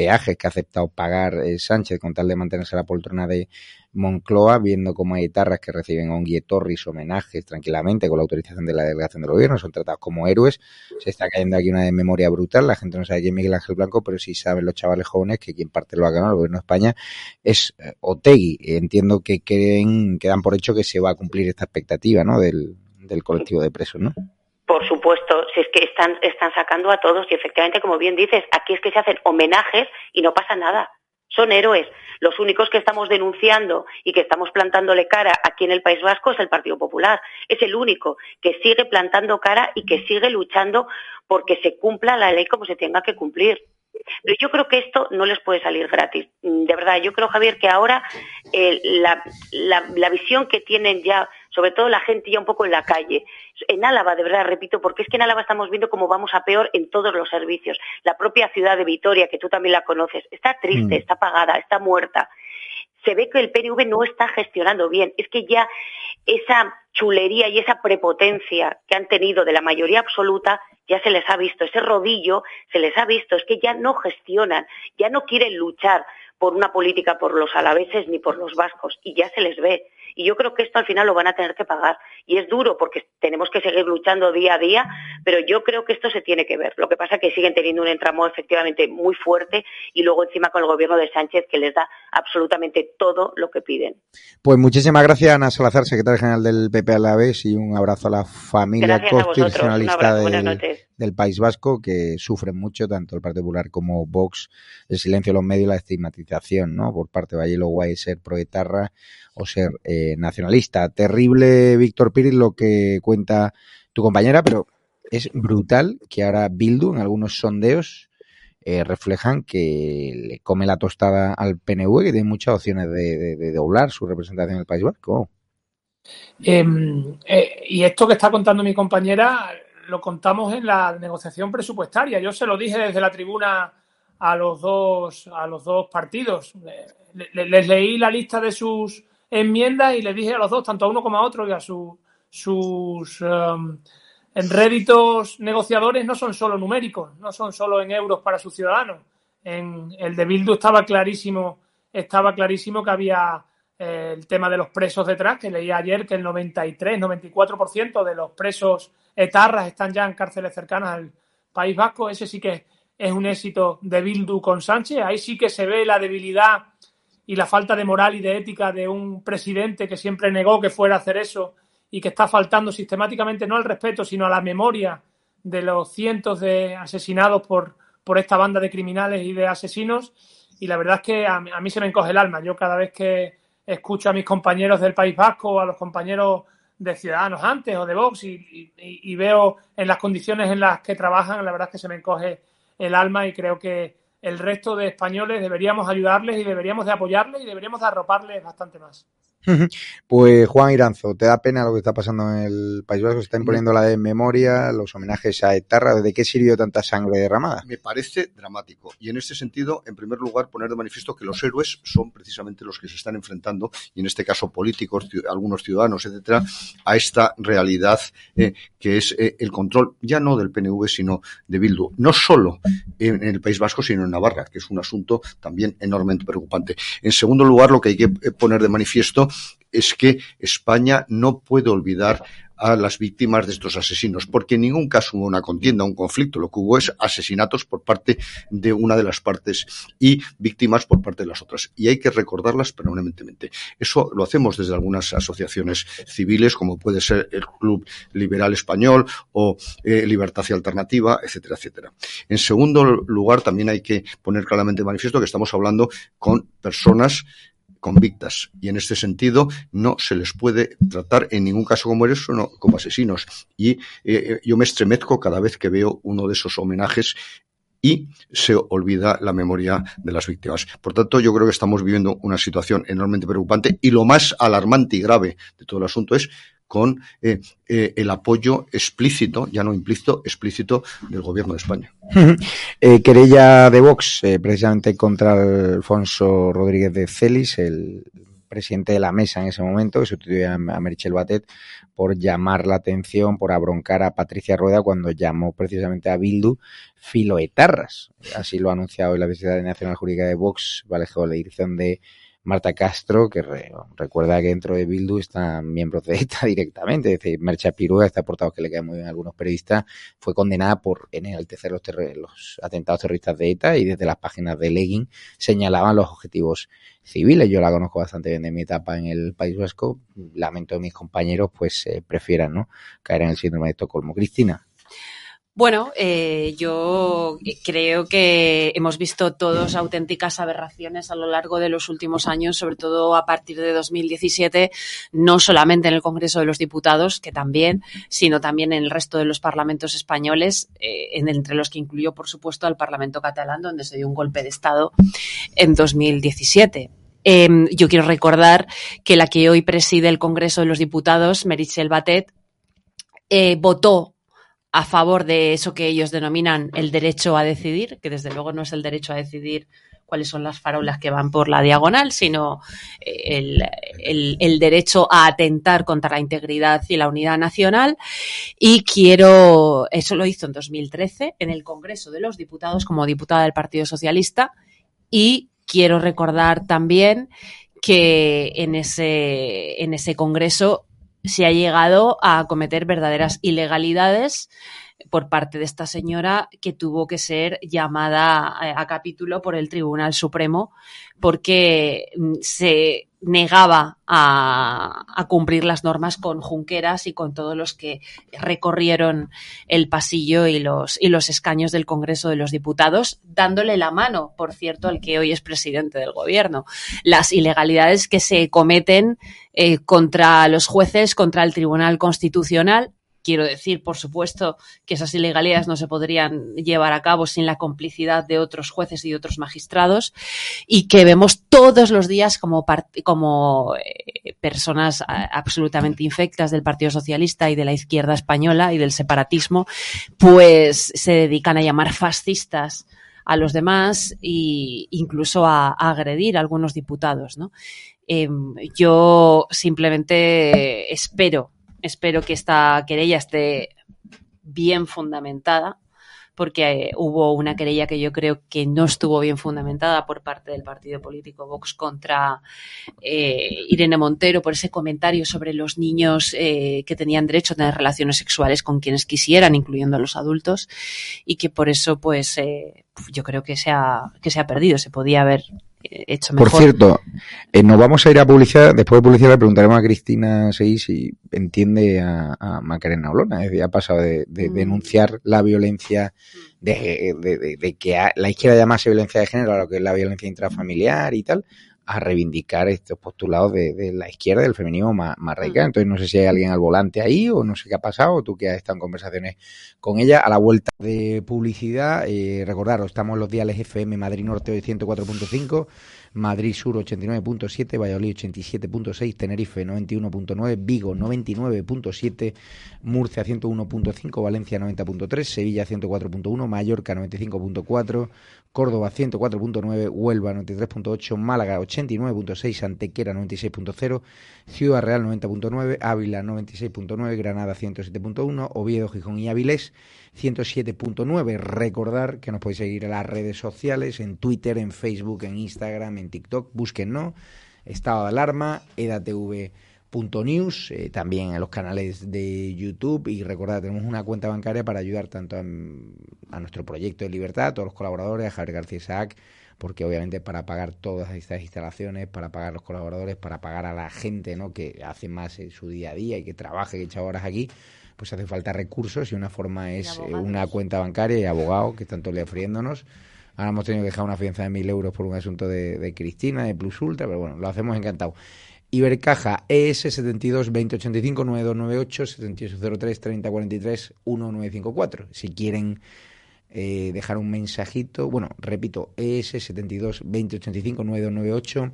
peajes que ha aceptado pagar eh, Sánchez con tal de mantenerse la poltrona de Moncloa, viendo cómo hay etarras que reciben onguietorris, homenajes tranquilamente con la autorización de la delegación del gobierno, son tratados como héroes. Se está cayendo aquí una memoria brutal. La gente no sabe quién es Miguel Ángel Blanco, pero sí saben los chavales jóvenes que quien parte lo ha ganado el gobierno de España es eh, Otegui. Entiendo que creen, que dan por hecho que se va a cumplir esta expectativa ¿no? del, del colectivo de presos, ¿no? Por supuesto, si es que están, están sacando a todos y efectivamente, como bien dices, aquí es que se hacen homenajes y no pasa nada. Son héroes. Los únicos que estamos denunciando y que estamos plantándole cara aquí en el País Vasco es el Partido Popular. Es el único que sigue plantando cara y que sigue luchando porque se cumpla la ley como se tenga que cumplir. Pero yo creo que esto no les puede salir gratis. De verdad, yo creo, Javier, que ahora eh, la, la, la visión que tienen ya sobre todo la gente ya un poco en la calle. En Álava, de verdad, repito, porque es que en Álava estamos viendo cómo vamos a peor en todos los servicios. La propia ciudad de Vitoria, que tú también la conoces, está triste, Mm. está apagada, está muerta. Se ve que el PNV no está gestionando bien. Es que ya esa chulería y esa prepotencia que han tenido de la mayoría absoluta ya se les ha visto, ese rodillo se les ha visto, es que ya no gestionan, ya no quieren luchar por una política por los alaveses ni por los vascos y ya se les ve. Y yo creo que esto al final lo van a tener que pagar. Y es duro porque tenemos que seguir luchando día a día, pero yo creo que esto se tiene que ver. Lo que pasa es que siguen teniendo un entramo efectivamente muy fuerte y luego encima con el gobierno de Sánchez que les da absolutamente todo lo que piden. Pues muchísimas gracias, Ana Salazar, secretaria general del PP Alavés, y un abrazo a la familia Gracias a vosotros. Un constitucionalista. Buenas noches. Del País Vasco, que sufren mucho, tanto el Partido Popular como Vox, el silencio de los medios y la estigmatización, ¿no? Por parte de allí lo guay ser proetarra o ser eh, nacionalista. Terrible, Víctor Pires, lo que cuenta tu compañera, pero es brutal que ahora Bildu, en algunos sondeos, eh, reflejan que le come la tostada al PNV, que tiene muchas opciones de, doblar su representación en el País Vasco. Eh, eh, y esto que está contando mi compañera lo contamos en la negociación presupuestaria. Yo se lo dije desde la tribuna a los dos, a los dos partidos. Le- le- les leí la lista de sus enmiendas y les dije a los dos, tanto a uno como a otro, que a su- sus um, réditos negociadores no son solo numéricos, no son solo en euros para sus ciudadanos. En el de Bildu estaba clarísimo, estaba clarísimo que había el tema de los presos detrás, que leí ayer que el 93, 94% de los presos etarras están ya en cárceles cercanas al País Vasco. Ese sí que es un éxito de Bildu con Sánchez. Ahí sí que se ve la debilidad y la falta de moral y de ética de un presidente que siempre negó que fuera a hacer eso y que está faltando sistemáticamente no al respeto, sino a la memoria de los cientos de asesinados por, por esta banda de criminales y de asesinos. Y la verdad es que a, mí- a mí se me encoge el alma. Yo cada vez que escucho a mis compañeros del País Vasco a los compañeros de Ciudadanos antes o de Vox y, y- y veo en las condiciones en las que trabajan, la verdad es que se me encoge el alma y creo que el resto de españoles deberíamos ayudarles y deberíamos de apoyarles y deberíamos de arroparles bastante más. Pues Juan Iranzo, ¿te da pena lo que está pasando en el País Vasco? Se está imponiendo la de memoria, los homenajes a Etarra. ¿De qué sirvió tanta sangre derramada? Me parece dramático. Y en este sentido, en primer lugar, poner de manifiesto que los héroes son precisamente los que se están enfrentando, y en este caso políticos, algunos ciudadanos, etcétera, a esta realidad eh, que es eh, el control ya no del PNV, sino de Bildu. No solo en, en el País Vasco, sino en Navarra, que es un asunto también enormemente preocupante. En segundo lugar, lo que hay que eh, poner de manifiesto es que España no puede olvidar a las víctimas de estos asesinos, porque en ningún caso hubo una contienda, un conflicto, lo que hubo es asesinatos por parte de una de las partes y víctimas por parte de las otras. Y hay que recordarlas permanentemente. Eso lo hacemos desde algunas asociaciones civiles, como puede ser el Club Liberal Español o eh, Libertad y Alternativa, etcétera, etcétera. En segundo lugar, también hay que poner claramente manifiesto que estamos hablando con personas convictas. Y en este sentido no se les puede tratar en ningún caso como eso, no, como asesinos. Y eh, yo me estremezco cada vez que veo uno de esos homenajes y se olvida la memoria de las víctimas. Por tanto, yo creo que estamos viviendo una situación enormemente preocupante y lo más alarmante y grave de todo el asunto es con eh, eh, el apoyo explícito, ya no implícito, explícito del gobierno de España. eh, querella de Vox, precisamente contra Alfonso Rodríguez de Celis, el presidente de la mesa en ese momento, que sustituye a, a Merichel Batet, por llamar la atención, por abroncar a Patricia Rueda cuando llamó precisamente a Bildu filoetarras. Así lo ha anunciado hoy la Universidad Nacional Jurídica de Vox, bajo la dirección de Marta Castro, que re, recuerda que dentro de Bildu están miembros de ETA directamente. Es decir, Mercha Pirúa, este portavoz que le queda muy bien a algunos periodistas, fue condenada por enaltecer los, los atentados terroristas de ETA y desde las páginas de Legging señalaban los objetivos civiles. Yo la conozco bastante bien de mi etapa en el País Vasco. Lamento que mis compañeros pues eh, prefieran ¿no? caer en el síndrome de Estocolmo. Cristina. Bueno, eh, yo creo que hemos visto todos auténticas aberraciones a lo largo de los últimos años, sobre todo a partir de 2017, no solamente en el Congreso de los Diputados, que también, sino también en el resto de los parlamentos españoles, eh, en, entre los que incluyó, por supuesto, al Parlamento catalán, donde se dio un golpe de Estado en 2017. Eh, yo quiero recordar que la que hoy preside el Congreso de los Diputados, Meritxell Batet, eh, votó a favor de eso que ellos denominan el derecho a decidir, que desde luego no es el derecho a decidir cuáles son las farolas que van por la diagonal, sino el, el, el, derecho a atentar contra la integridad y la unidad nacional. Y quiero, eso lo hizo en 2013 en el Congreso de los Diputados como diputada del Partido Socialista y quiero recordar también que en ese, en ese Congreso se ha llegado a cometer verdaderas ilegalidades por parte de esta señora que tuvo que ser llamada a, a capítulo por el Tribunal Supremo porque se negaba a, cumplir las normas con Junqueras y con todos los que recorrieron el pasillo y los, y los escaños del Congreso de los Diputados, dándole la mano, por cierto, al que hoy es presidente del Gobierno. Las ilegalidades que se cometen eh, contra los jueces, contra el Tribunal Constitucional, Quiero decir, por supuesto, que esas ilegalidades no se podrían llevar a cabo sin la complicidad de otros jueces y otros magistrados y que vemos todos los días como, eh, personas absolutamente infectas del Partido Socialista y de la izquierda española y del separatismo, pues se dedican a llamar fascistas a los demás e incluso a, agredir a algunos diputados. ¿no? Eh, yo simplemente espero espero que esta querella esté bien fundamentada, porque eh, hubo una querella que yo creo que no estuvo bien fundamentada por parte del partido político Vox contra eh, Irene Montero por ese comentario sobre los niños eh, que tenían derecho a tener relaciones sexuales con quienes quisieran, incluyendo a los adultos, y que por eso, pues, eh, yo creo que se ha, que se ha perdido. Se podía haber hecho mejor. Por cierto, eh, nos vamos a ir a publicidad. Después de publicidad le preguntaremos a Cristina Seguí si entiende a, a Macarena Olona. Es decir, ha pasado de, de mm. denunciar la violencia, de, de, de que a, la izquierda llamase violencia de género a lo que es la violencia intrafamiliar y tal, a reivindicar estos postulados de, de la izquierda, del feminismo más, más radical. Entonces, no sé si hay alguien al volante ahí o no sé qué ha pasado, tú que has estado en conversaciones con ella. A la vuelta de publicidad, eh, recordaros, estamos en los diales FM Madrid Norte hoy 104.5. Madrid Sur 89.7, Valladolid 87.6, Tenerife 91.9, Vigo 99.7, Murcia 101.5, Valencia 90.3, Sevilla 104.1, Mallorca 95.4, Córdoba 104.9, Huelva 93.8, Málaga 89.6, Antequera 96.0, Ciudad Real 90.9, Ávila 96.9, Granada 107.1, Oviedo, Gijón y Avilés 107.9. Recordar que nos podéis seguir en las redes sociales, en Twitter, en Facebook, en Instagram, en TikTok, búsquennos, Estado de Alarma, edatv.news, eh, también en los canales de YouTube. Y recordad, tenemos una cuenta bancaria para ayudar tanto a, a nuestro proyecto de libertad, a todos los colaboradores, a Javier García Isaac, porque obviamente para pagar todas estas instalaciones, para pagar los colaboradores, para pagar a la gente ¿no? que hace más en su día a día y que trabaja, que echa horas aquí, pues hace falta recursos y una forma es eh, una cuenta bancaria y abogado que están todos ofriéndonos Ahora hemos tenido que dejar una fianza de 1.000 euros por un asunto de, de Cristina, de Plus Ultra, pero bueno, lo hacemos encantado. Ibercaja ES 72 2085 9298 7803 3043 1954. Si quieren eh, dejar un mensajito, bueno, repito, ES 72 2085 9298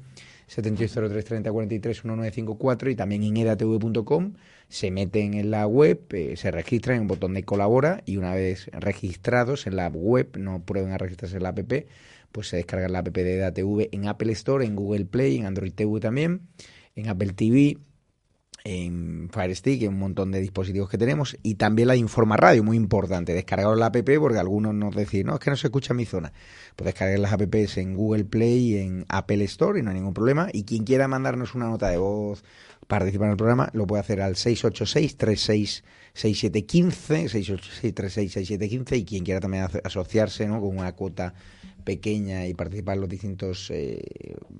7803 3043 1954 y también en edatv.com se meten en la web, eh, se registran en un botón de colabora y una vez registrados en la web, no prueben a registrarse en la app, pues se descargan la app de EDATV en Apple Store, en Google Play, en Android TV también en Apple TV, en Fire Stick, en un montón de dispositivos que tenemos, y también la Informa Radio, muy importante, descargar la app porque algunos nos decían, no, es que no se escucha mi zona. Pues descargar las apps en Google Play y en Apple Store y no hay ningún problema. Y quien quiera mandarnos una nota de voz, participar en el programa, lo puede hacer al 686-366715, 686-366715, y quien quiera también asociarse ¿no? con una cuota pequeña y participar en los distintos eh,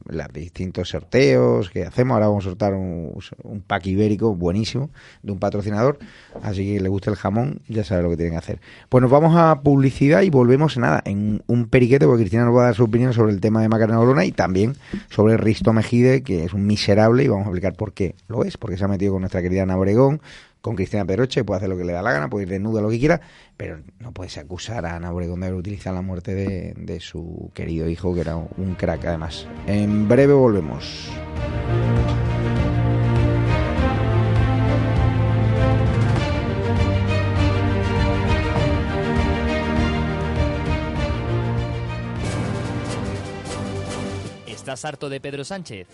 los distintos sorteos que hacemos. Ahora vamos a sortear un, un, pack ibérico buenísimo de un patrocinador. Así que le gusta el jamón, ya sabe lo que tienen que hacer. Pues nos vamos a publicidad y volvemos nada, en un periquete, porque Cristina nos va a dar su opinión sobre el tema de Macarena Olona y también sobre Risto Mejide, que es un miserable, y vamos a explicar por qué lo es, porque se ha metido con nuestra querida Ana Obregón, con Cristina Peroche, puede hacer lo que le da la gana, puede ir desnuda lo que quiera, pero no puedes acusar a Ana Obregón de haber utilizado la muerte de, de su querido hijo, que era un crack además. En breve volvemos. ¿Estás harto de Pedro Sánchez?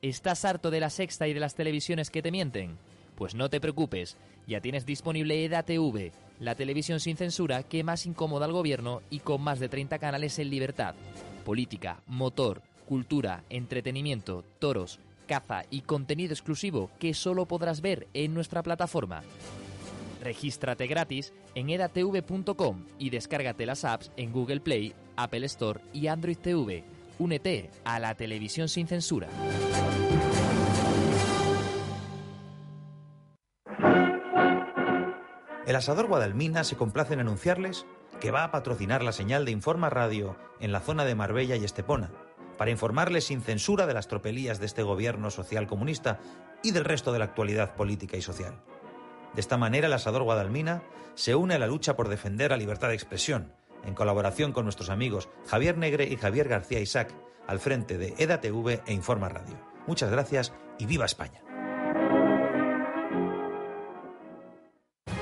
¿Estás harto de la sexta y de las televisiones que te mienten? Pues no te preocupes, ya tienes disponible EDATV, la televisión sin censura que más incomoda al gobierno y con más de 30 canales en libertad. Política, motor, cultura, entretenimiento, toros, caza y contenido exclusivo que solo podrás ver en nuestra plataforma. Regístrate gratis en edatv.com y descárgate las apps en Google Play, Apple Store y Android TV. Únete a la televisión sin censura. El asador Guadalmina se complace en anunciarles que va a patrocinar la señal de Informa Radio en la zona de Marbella y Estepona, para informarles sin censura de las tropelías de este gobierno social comunista y del resto de la actualidad política y social. De esta manera, el asador Guadalmina se une a la lucha por defender la libertad de expresión, en colaboración con nuestros amigos Javier Negre y Javier García Isaac, al frente de EDATV e Informa Radio. Muchas gracias y viva España.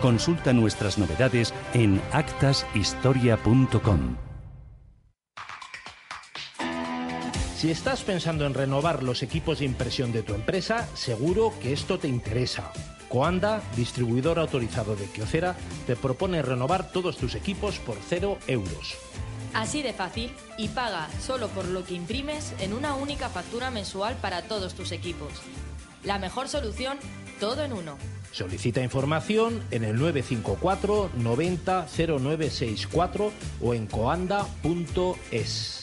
Consulta nuestras novedades en actashistoria.com. Si estás pensando en renovar los equipos de impresión de tu empresa, seguro que esto te interesa. Coanda, distribuidor autorizado de Kyocera, te propone renovar todos tus equipos por cero euros. Así de fácil y paga solo por lo que imprimes en una única factura mensual para todos tus equipos. La mejor solución, todo en uno. Solicita información en el 954 90 0964 o en coanda.es.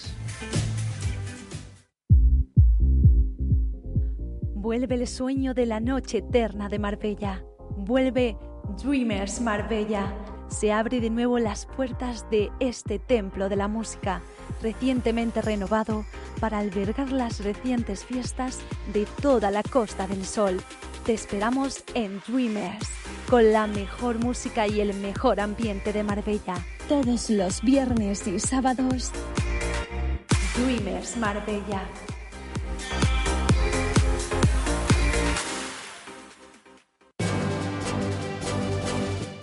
Vuelve el sueño de la noche eterna de Marbella. Vuelve Dreamers Marbella. Se abre de nuevo las puertas de este templo de la música, recientemente renovado para albergar las recientes fiestas de toda la Costa del Sol. Te esperamos en Dreamers, con la mejor música y el mejor ambiente de Marbella. Todos los viernes y sábados. Dreamers Marbella.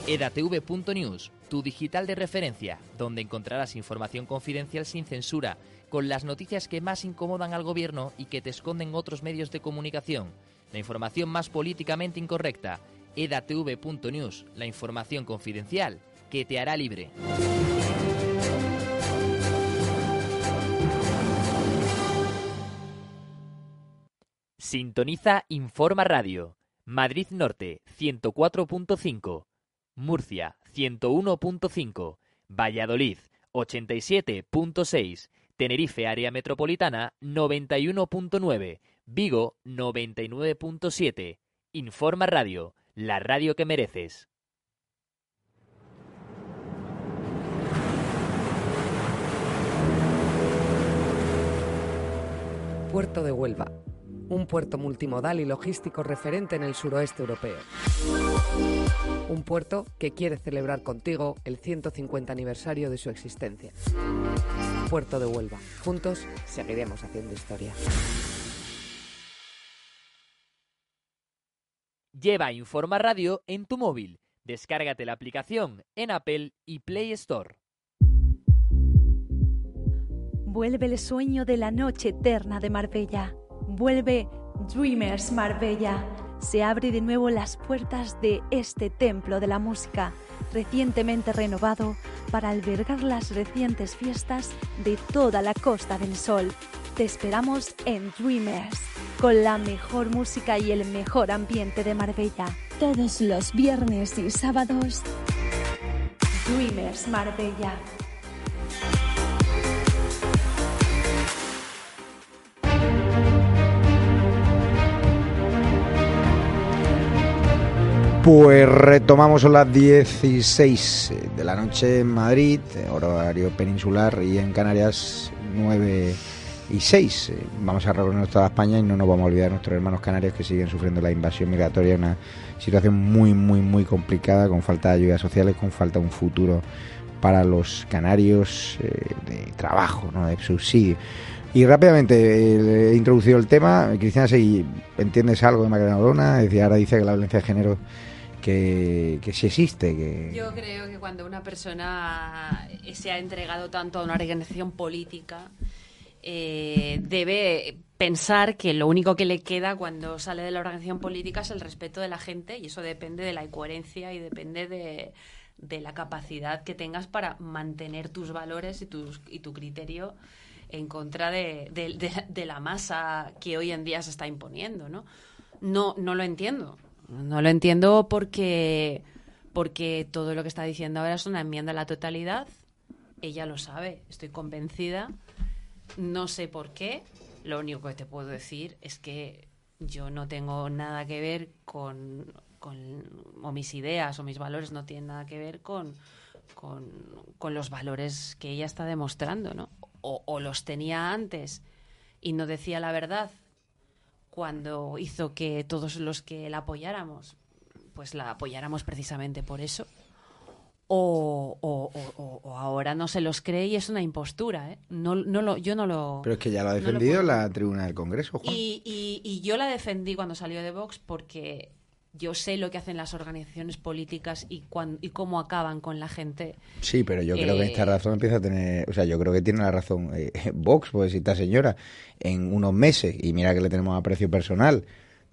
edatv.news, tu digital de referencia, donde encontrarás información confidencial sin censura, con las noticias que más incomodan al gobierno y que te esconden otros medios de comunicación. La información más políticamente incorrecta. edatv.news, la información confidencial que te hará libre. Sintoniza Informa Radio. Madrid Norte 104.5. Murcia 101.5. Valladolid 87.6. Tenerife Área Metropolitana 91.9. Vigo 99.7. Informa Radio, la radio que mereces. Puerto de Huelva, un puerto multimodal y logístico referente en el suroeste europeo. Un puerto que quiere celebrar contigo el 150 aniversario de su existencia. Puerto de Huelva. Juntos seguiremos haciendo historia. Lleva Informa Radio en tu móvil. Descárgate la aplicación en Apple y Play Store. Vuelve el sueño de la noche eterna de Marbella. Vuelve Dreamers Marbella. Se abre de nuevo las puertas de este templo de la música, recientemente renovado para albergar las recientes fiestas de toda la Costa del Sol. Te esperamos en Dreamers, con la mejor música y el mejor ambiente de Marbella. Todos los viernes y sábados. Dreamers Marbella. Pues retomamos a las 16 de la noche en Madrid, horario peninsular, y en Canarias 9 y 6. Vamos a recorrer toda España y no nos vamos a olvidar de nuestros hermanos canarios que siguen sufriendo la invasión migratoria, una situación muy, muy, muy complicada, con falta de ayudas sociales, con falta de un futuro para los canarios eh, de trabajo, ¿no? de subsidio. Y rápidamente he introducido el tema. Cristina, si entiendes algo de Macarena Olona, ahora dice que la violencia de género que, que sí existe. Que... Yo creo que cuando una persona se ha entregado tanto a una organización política, eh, debe pensar que lo único que le queda cuando sale de la organización política es el respeto de la gente y eso depende de la coherencia y depende de, la capacidad que tengas para mantener tus valores y, tus, y tu criterio en contra de, de, de, la masa que hoy en día se está imponiendo, ¿no? No, no lo entiendo. No lo entiendo porque, porque todo lo que está diciendo ahora es una enmienda a la totalidad. Ella lo sabe, estoy convencida. No sé por qué. Lo único que te puedo decir es que yo no tengo nada que ver con, con o mis ideas o mis valores no tienen nada que ver con, con, con los valores que ella está demostrando, ¿no? o, o, los tenía antes y no decía la verdad cuando hizo que todos los que la apoyáramos, pues la apoyáramos precisamente por eso. O, o, o, ahora no se los cree y es una impostura, ¿eh? No, no lo, yo no lo... Pero es que ya lo ha defendido no lo la tribuna del Congreso, Juan. Y, y, y yo la defendí cuando salió de Vox porque yo sé lo que hacen las organizaciones políticas y, cuan, y cómo acaban con la gente. Sí, pero yo creo que esta razón empieza a tener, o sea, yo creo que tiene la razón eh, Vox, pues esta señora en unos meses, y mira que le tenemos aprecio personal,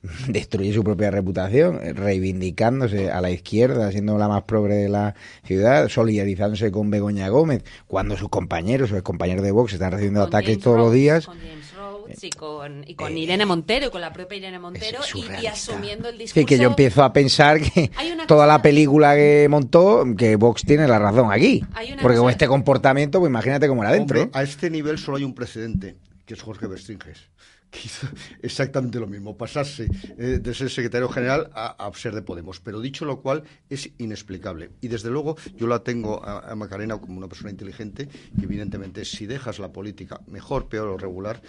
destruye su propia reputación, reivindicándose a la izquierda, siendo la más progre de la ciudad, solidarizándose con Begoña Gómez, cuando sus compañeros, sus compañeros de Vox están recibiendo con ataques James todos los días. Con James Rhodes y con, y con Irene Montero, y con la propia Irene Montero, y, y, asumiendo el discurso. Sí, que yo empiezo a pensar que toda cosa... la película que montó, que Vox tiene la razón aquí. Porque cosa... con este comportamiento, pues imagínate cómo era dentro. Hombre, a este nivel solo hay un precedente, que es Jorge Bestringes que hizo exactamente lo mismo, pasarse eh, de ser secretario general a, ser de Podemos. Pero dicho lo cual, es inexplicable. Y desde luego, yo la tengo a, a, Macarena como una persona inteligente y evidentemente si dejas la política, mejor, peor o regular,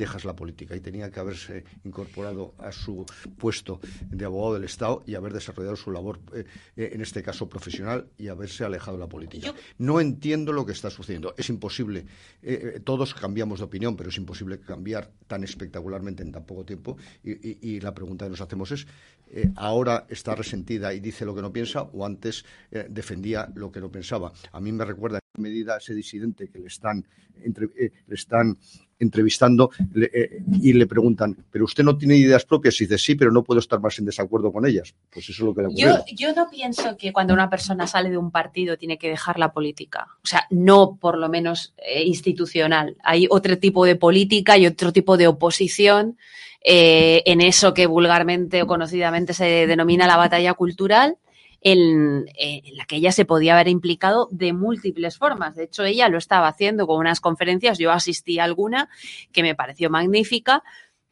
dejas la política y tenía que haberse incorporado a su puesto de abogado del Estado y haber desarrollado su labor, eh, en este caso profesional, y haberse alejado de la política. Yo... No entiendo lo que está sucediendo. Es imposible. Eh, todos cambiamos de opinión, pero es imposible cambiar tan espectacularmente en tan poco tiempo. Y, y, y la pregunta que nos hacemos es, eh, ¿ahora está resentida y dice lo que no piensa o antes defendía lo que no pensaba? A mí me recuerda medida a ese disidente que le están, entre, eh, le están entrevistando le, eh, y le preguntan, ¿pero usted no tiene ideas propias? Y dice, sí, pero no puedo estar más en desacuerdo con ellas. Pues eso es lo que le ocurre. Yo, yo no pienso que cuando una persona sale de un partido tiene que dejar la política. O sea, no por lo menos eh, institucional. Hay otro tipo de política y otro tipo de oposición eh, en eso que vulgarmente o conocidamente se denomina la batalla cultural en, eh, en, la que ella se podía haber implicado de múltiples formas. De hecho, ella lo estaba haciendo con unas conferencias, yo asistí a alguna que me pareció magnífica,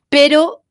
pero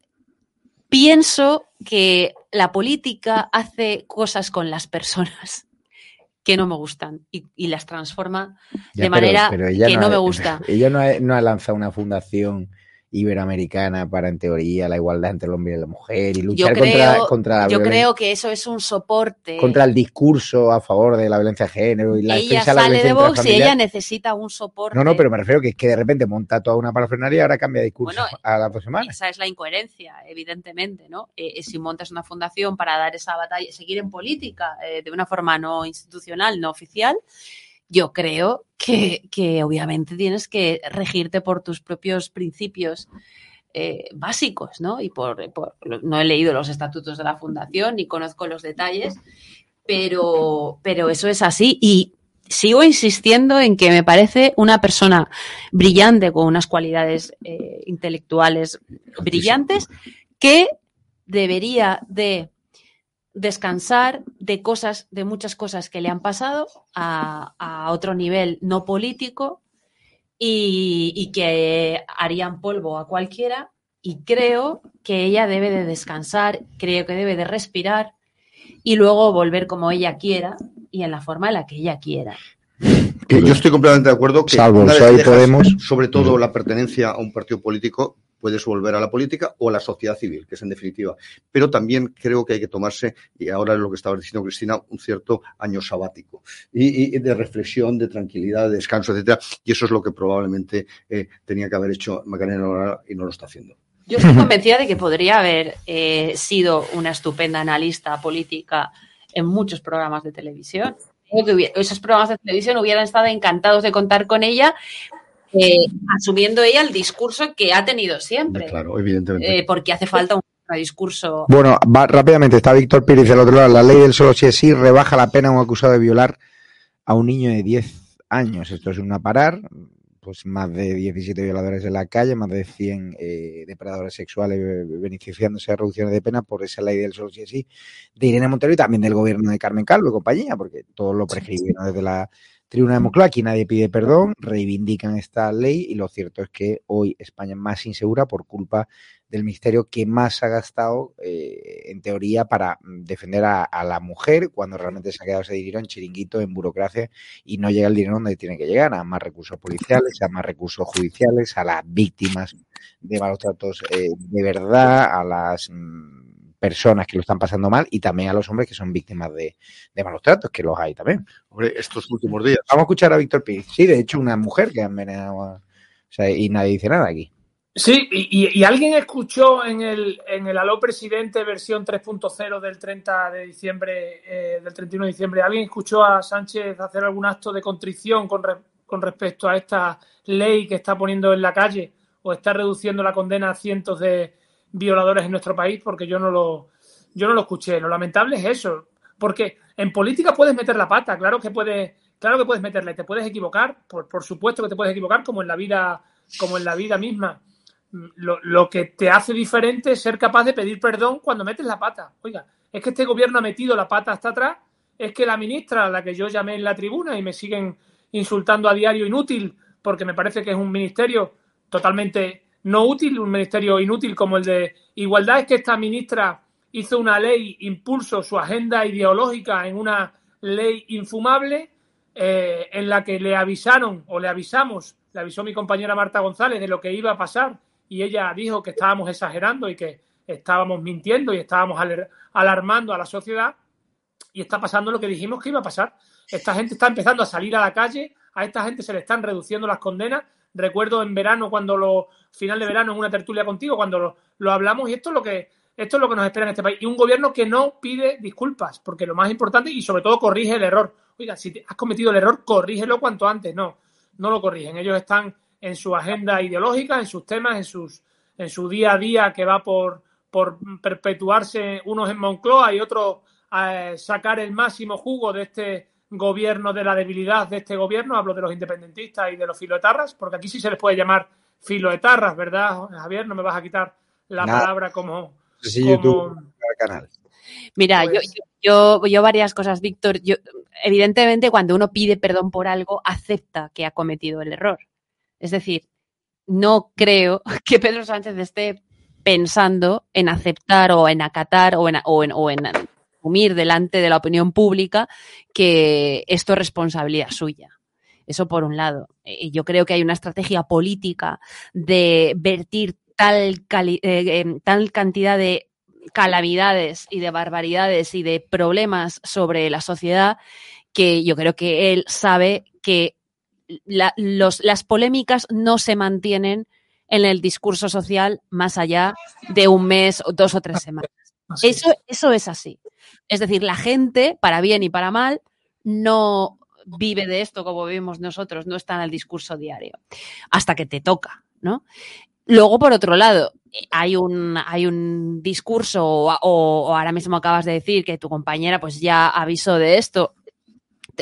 pienso que la política hace cosas con las personas que no me gustan y, y las transforma Ya, de pero- manera pero que no, me gusta. Ella no ha, no ha lanzado una fundación iberoamericana para, en teoría, la igualdad entre el hombre y la mujer y luchar creo, contra, contra, la yo creo que eso es un soporte. contra el discurso a favor de la violencia de género y la ella defensa de la sale de Vox y ella necesita un soporte. No, no, pero me refiero que es que de repente monta toda una parafernalia y ahora cambia de discurso Bueno, a dos semanas. Esa es la incoherencia, evidentemente, ¿no? Eh, eh, si montas una fundación para dar esa batalla, seguir en política eh, de una forma no institucional, no oficial, yo creo que, que obviamente tienes que regirte por tus propios principios eh, básicos, ¿no? Y por, por- no he leído los estatutos de la fundación ni conozco los detalles, pero, pero eso es así y sigo insistiendo en que me parece una persona brillante con unas cualidades eh, intelectuales brillantes que debería de descansar de cosas, de muchas cosas que le han pasado a, a otro nivel no político y, y que harían polvo a cualquiera. Y creo que ella debe de descansar, creo que debe de respirar y luego volver como ella quiera y en la forma en la que ella quiera. Que yo estoy completamente de acuerdo que Salvo una vez PSOE y dejas, Podemos. sobre todo la pertenencia a un partido político, puedes volver a la política o a la sociedad civil, que es en definitiva. Pero también creo que hay que tomarse, y ahora es lo que estaba diciendo Cristina, un cierto año sabático y, de reflexión, de tranquilidad, de descanso, etcétera. Y eso es lo que probablemente eh, tenía que haber hecho Macarena y no lo está haciendo. Yo estoy convencida de que podría haber eh, sido una estupenda analista política en muchos programas de televisión. Esos programas de televisión hubieran estado encantados de contar con ella, eh, asumiendo ella el discurso que ha tenido siempre. Claro, evidentemente. Eh, porque hace falta un discurso. Bueno, va, rápidamente, está Víctor Pérez del otro lado. La ley del solo si es sí rebaja la pena a un acusado de violar a un niño de 10 años. Esto es una parar. Pues más de 17 violadores en la calle, más de 100 eh, depredadores sexuales eh, beneficiándose de reducciones de pena por esa ley del solo si es sí de Irene Montero y también del gobierno de Carmen Calvo y compañía, porque todos lo prescribieron desde la tribuna de Moncloa. Aquí nadie pide perdón, reivindican esta ley y lo cierto es que hoy España es más insegura por culpa del ministerio que más ha gastado, eh, en teoría, para mm, defender a, a la mujer cuando realmente se ha quedado ese dinero en chiringuito, en burocracia y no llega el dinero donde tiene que llegar, a más recursos policiales, a más recursos judiciales, a las víctimas de malos tratos eh, de verdad, a las mm, personas que lo están pasando mal y también a los hombres que son víctimas de, de malos tratos, que los hay también. Hombre, estos últimos días. Vamos a escuchar a Víctor Pérez. Sí, de hecho, una mujer que ha envenenado a- O sea, y nadie dice nada aquí. Sí, y, y- y alguien escuchó en el, en el Aló Presidente versión 3.0 del 30 de diciembre, eh, del 31 de diciembre, ¿alguien escuchó a Sánchez hacer algún acto de contrición con, re- con respecto a esta ley que está poniendo en la calle o está reduciendo la condena a cientos de violadores en nuestro país? Porque yo no lo, yo no lo escuché. Lo lamentable es eso, porque en política puedes meter la pata, claro que puedes, claro que puedes meterle, te puedes equivocar, por, por supuesto que te puedes equivocar, como en la vida, como en la vida misma lo, lo que te hace diferente es ser capaz de pedir perdón cuando metes la pata. Oiga, es que este gobierno ha metido la pata hasta atrás, es que la ministra, a la que yo llamé en la tribuna y me siguen insultando a diario inútil, porque me parece que es un ministerio totalmente no útil, un ministerio inútil como el de Igualdad, es que esta ministra hizo una ley, impulso su agenda ideológica en una ley infumable eh, en la que le avisaron o le avisamos, le avisó mi compañera Marta González de lo que iba a pasar y ella dijo que estábamos exagerando y que estábamos mintiendo y estábamos alarmando a la sociedad y está pasando lo que dijimos que iba a pasar. Esta gente está empezando a salir a la calle, a esta gente se le están reduciendo las condenas. Recuerdo en verano, cuando lo, final de verano, en una tertulia contigo, cuando lo, lo hablamos, y esto es lo que esto es lo que nos espera en este país. Y un gobierno que no pide disculpas, porque lo más importante, y sobre todo corrige el error. oiga, si has cometido el error, corrígelo cuanto antes. No, no lo corrigen. Ellos están en su agenda ideológica, en sus temas, en, sus, en su día a día que va por, por perpetuarse unos en Moncloa y otros a eh, sacar el máximo jugo de este gobierno, de la debilidad de este gobierno. Hablo de los independentistas y de los filoetarras, porque aquí sí se les puede llamar filoetarras, ¿verdad, Javier? No me vas a quitar la palabra como... Sí, YouTube, canal. Mira, yo, Pues yo, yo, varias cosas, Víctor. Yo, evidentemente, cuando uno pide perdón por algo, acepta que ha cometido el error. Es decir, no creo que Pedro Sánchez esté pensando en aceptar o en acatar o en, o en, o en asumir delante de la opinión pública que esto es responsabilidad suya. Eso por un lado. Eh, Yo creo que hay una estrategia política de vertir tal, eh, eh, tal cantidad de calamidades y de barbaridades y de problemas sobre la sociedad que yo creo que él sabe que la- los- las polémicas no se mantienen en el discurso social más allá de un mes, o dos o tres semanas. Eso, eso es así. Es decir, la gente, para bien y para mal, no vive de esto como vivimos nosotros, no está en el discurso diario, hasta que te toca, ¿no? Luego, por otro lado, hay un, hay un discurso, o, ahora mismo acabas de decir que tu compañera pues ya avisó de esto.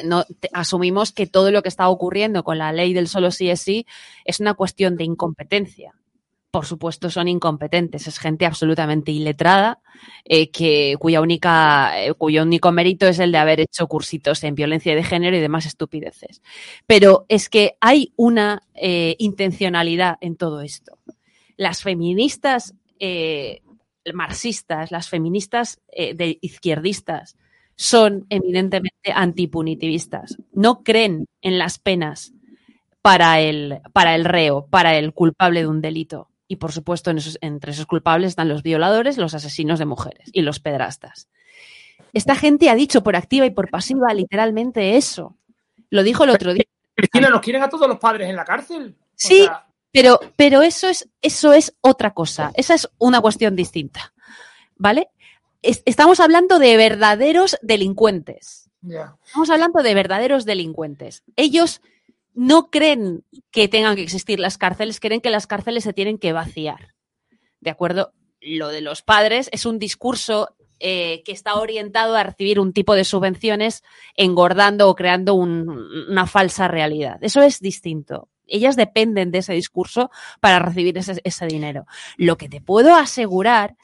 No, asumimos que todo lo que está ocurriendo con la ley del solo sí es sí es una cuestión de incompetencia. Por supuesto, son incompetentes. Es gente absolutamente iletrada, eh, que, cuya única, eh, cuyo único mérito es el de haber hecho cursitos en violencia de género y demás estupideces. Pero es que hay una eh, intencionalidad en todo esto. Las feministas marxistas, las feministas de izquierdistas, son eminentemente antipunitivistas. No creen en las penas para el, para el reo, para el culpable de un delito. Y por supuesto, en esos- entre esos culpables están los violadores, los asesinos de mujeres y los pedrastas. Esta gente ha dicho por activa y por pasiva literalmente eso. Lo dijo el otro día. Cristina, ¿nos quieren a todos los padres en la cárcel? O Sí, sea, pero, pero eso es, eso es otra cosa. Esa es una cuestión distinta. ¿Vale? Es- estamos hablando de verdaderos delincuentes. Estamos hablando de verdaderos delincuentes. Ellos no creen que tengan que existir las cárceles, creen que las cárceles se tienen que vaciar. ¿De acuerdo? Lo de los padres es un discurso eh, que está orientado a recibir un tipo de subvenciones engordando o creando un- una falsa realidad. Eso es distinto. Ellas dependen de ese discurso para recibir ese dinero. Lo que te puedo asegurar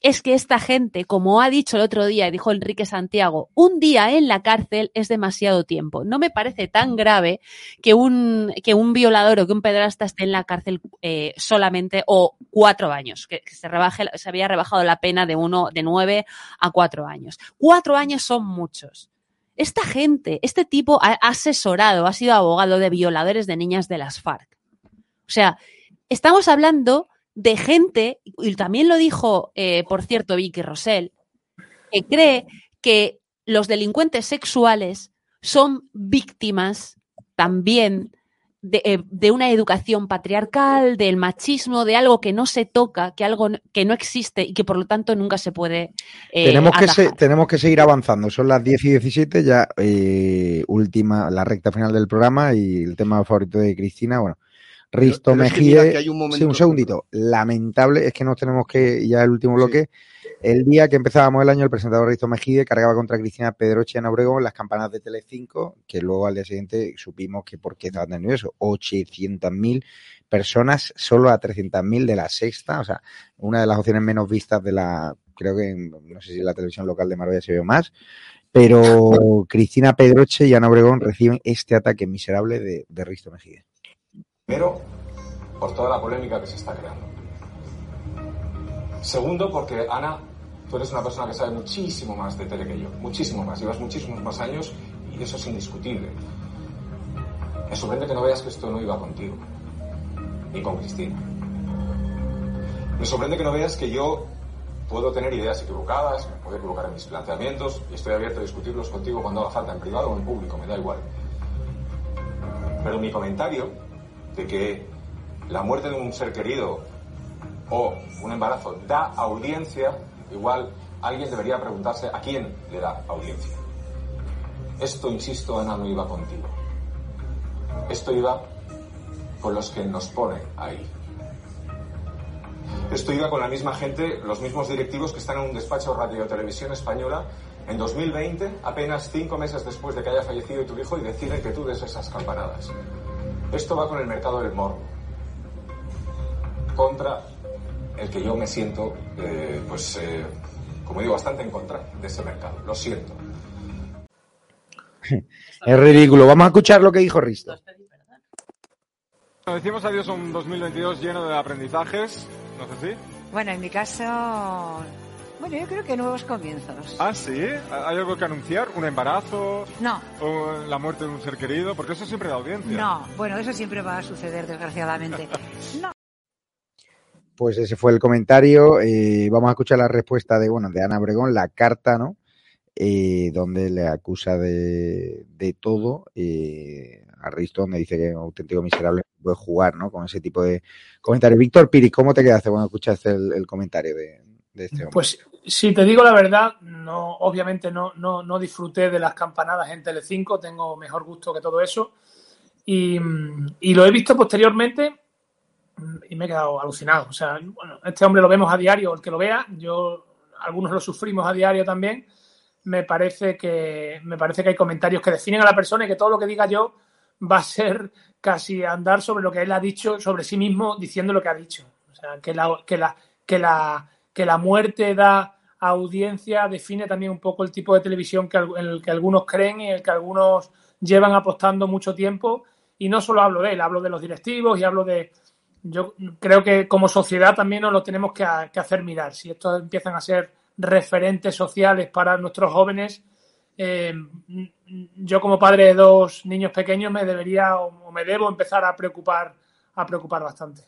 es que esta gente, como ha dicho el otro día, dijo Enrique Santiago, un día en la cárcel es demasiado tiempo. No me parece tan grave que un, que un violador o que un pedrasta esté en la cárcel eh, solamente o cuatro años, que, se, rebaje, se había rebajado la pena de uno, de nueve a cuatro años. Cuatro años son muchos. Esta gente, este tipo ha asesorado, ha sido abogado de violadores de niñas de las FARC. O sea, estamos hablando de gente, y también lo dijo, eh, por cierto, Vicky Rosell, que cree que los delincuentes sexuales son víctimas también de, eh, de una educación patriarcal, del machismo, de algo que no se toca, que algo que no existe y que por lo tanto nunca se puede eh, tenemos, que se- tenemos que seguir avanzando. Son las 10 y 17, ya eh, última, la recta final del programa y el tema favorito de Cristina, bueno. Risto pero es que mira Mejide. que hay un Sí, un segundito. Lamentable, es que nos tenemos que, ya el último bloque. El día que empezábamos el año, el presentador Risto Mejide cargaba contra Cristina Pedroche en Obregón las campanas de Telecinco, que luego al día siguiente supimos que por qué estaban nerviosos. 800.000 personas, solo a 300.000 de la sexta, o sea, una de las opciones menos vistas de la, creo que, no sé si la televisión local de Marbella se vio más, pero Cristina Pedroche y Ana Obregón reciben este ataque miserable de, de Risto Mejide. Primero, por toda la polémica que se está creando. Segundo, porque Ana, tú eres una persona que sabe muchísimo más de tele que yo, muchísimo más, llevas muchísimos más años y eso es indiscutible. Me sorprende que no veas que esto no iba contigo, ni con Cristina. Me sorprende que no veas que yo puedo tener ideas equivocadas, me puedo equivocar en mis planteamientos y estoy abierto a discutirlos contigo cuando haga falta, en privado o en público, me da igual. Pero mi comentario de que la muerte de un ser querido o un embarazo da audiencia, igual alguien debería preguntarse a quién le da audiencia. Esto, insisto, Ana, no iba contigo. Esto iba con los que nos ponen ahí. Esto iba con la misma gente, los mismos directivos que están en un despacho Radio Televisión Española en 2020, apenas cinco meses después de que haya fallecido tu hijo, y deciden que tú des esas campanadas. Esto va con el mercado del morbo. Contra el que yo me siento, eh, pues, eh, como digo, bastante en contra de ese mercado. Lo siento. Es ridículo. Vamos a escuchar lo que dijo Risto. Decimos adiós a un 2022 lleno de aprendizajes, no sé si. Bueno, en mi caso, bueno, yo creo que nuevos comienzos. Ah, sí. ¿Hay algo que anunciar? ¿Un embarazo? No. ¿O la muerte de un ser querido? Porque eso siempre da audiencia. No, bueno, eso siempre va a suceder, desgraciadamente. No. Pues ese fue el comentario. Eh, vamos a escuchar la respuesta de, bueno, de Ana Obregón, la carta, ¿no? Eh, donde le acusa de, de todo. Eh, a Risto, donde dice que es un auténtico miserable puede jugar, ¿no? Con ese tipo de comentarios. Víctor Piri, ¿cómo te quedaste cuando escuchaste el, el comentario de, de este hombre? Pues si te digo la verdad, no, obviamente no, no, no disfruté de las campanadas en Telecinco, tengo mejor gusto que todo eso. Y, y lo he visto posteriormente y me he quedado alucinado. O sea, bueno, este hombre lo vemos a diario, el que lo vea, yo, algunos lo sufrimos a diario también. Me parece que, me parece que hay comentarios que definen a la persona y que todo lo que diga yo va a ser casi andar sobre lo que él ha dicho sobre sí mismo, diciendo lo que ha dicho. O sea, que la, que la, que la, que la muerte da audiencia define también un poco el tipo de televisión que, en el que algunos creen y en el que algunos llevan apostando mucho tiempo. Y no solo hablo de él, hablo de los directivos y hablo de. Yo creo que como sociedad también nos lo tenemos que, que hacer mirar. Si estos empiezan a ser referentes sociales para nuestros jóvenes, eh, yo como padre de dos niños pequeños me debería o me debo empezar a preocupar, a preocupar bastante.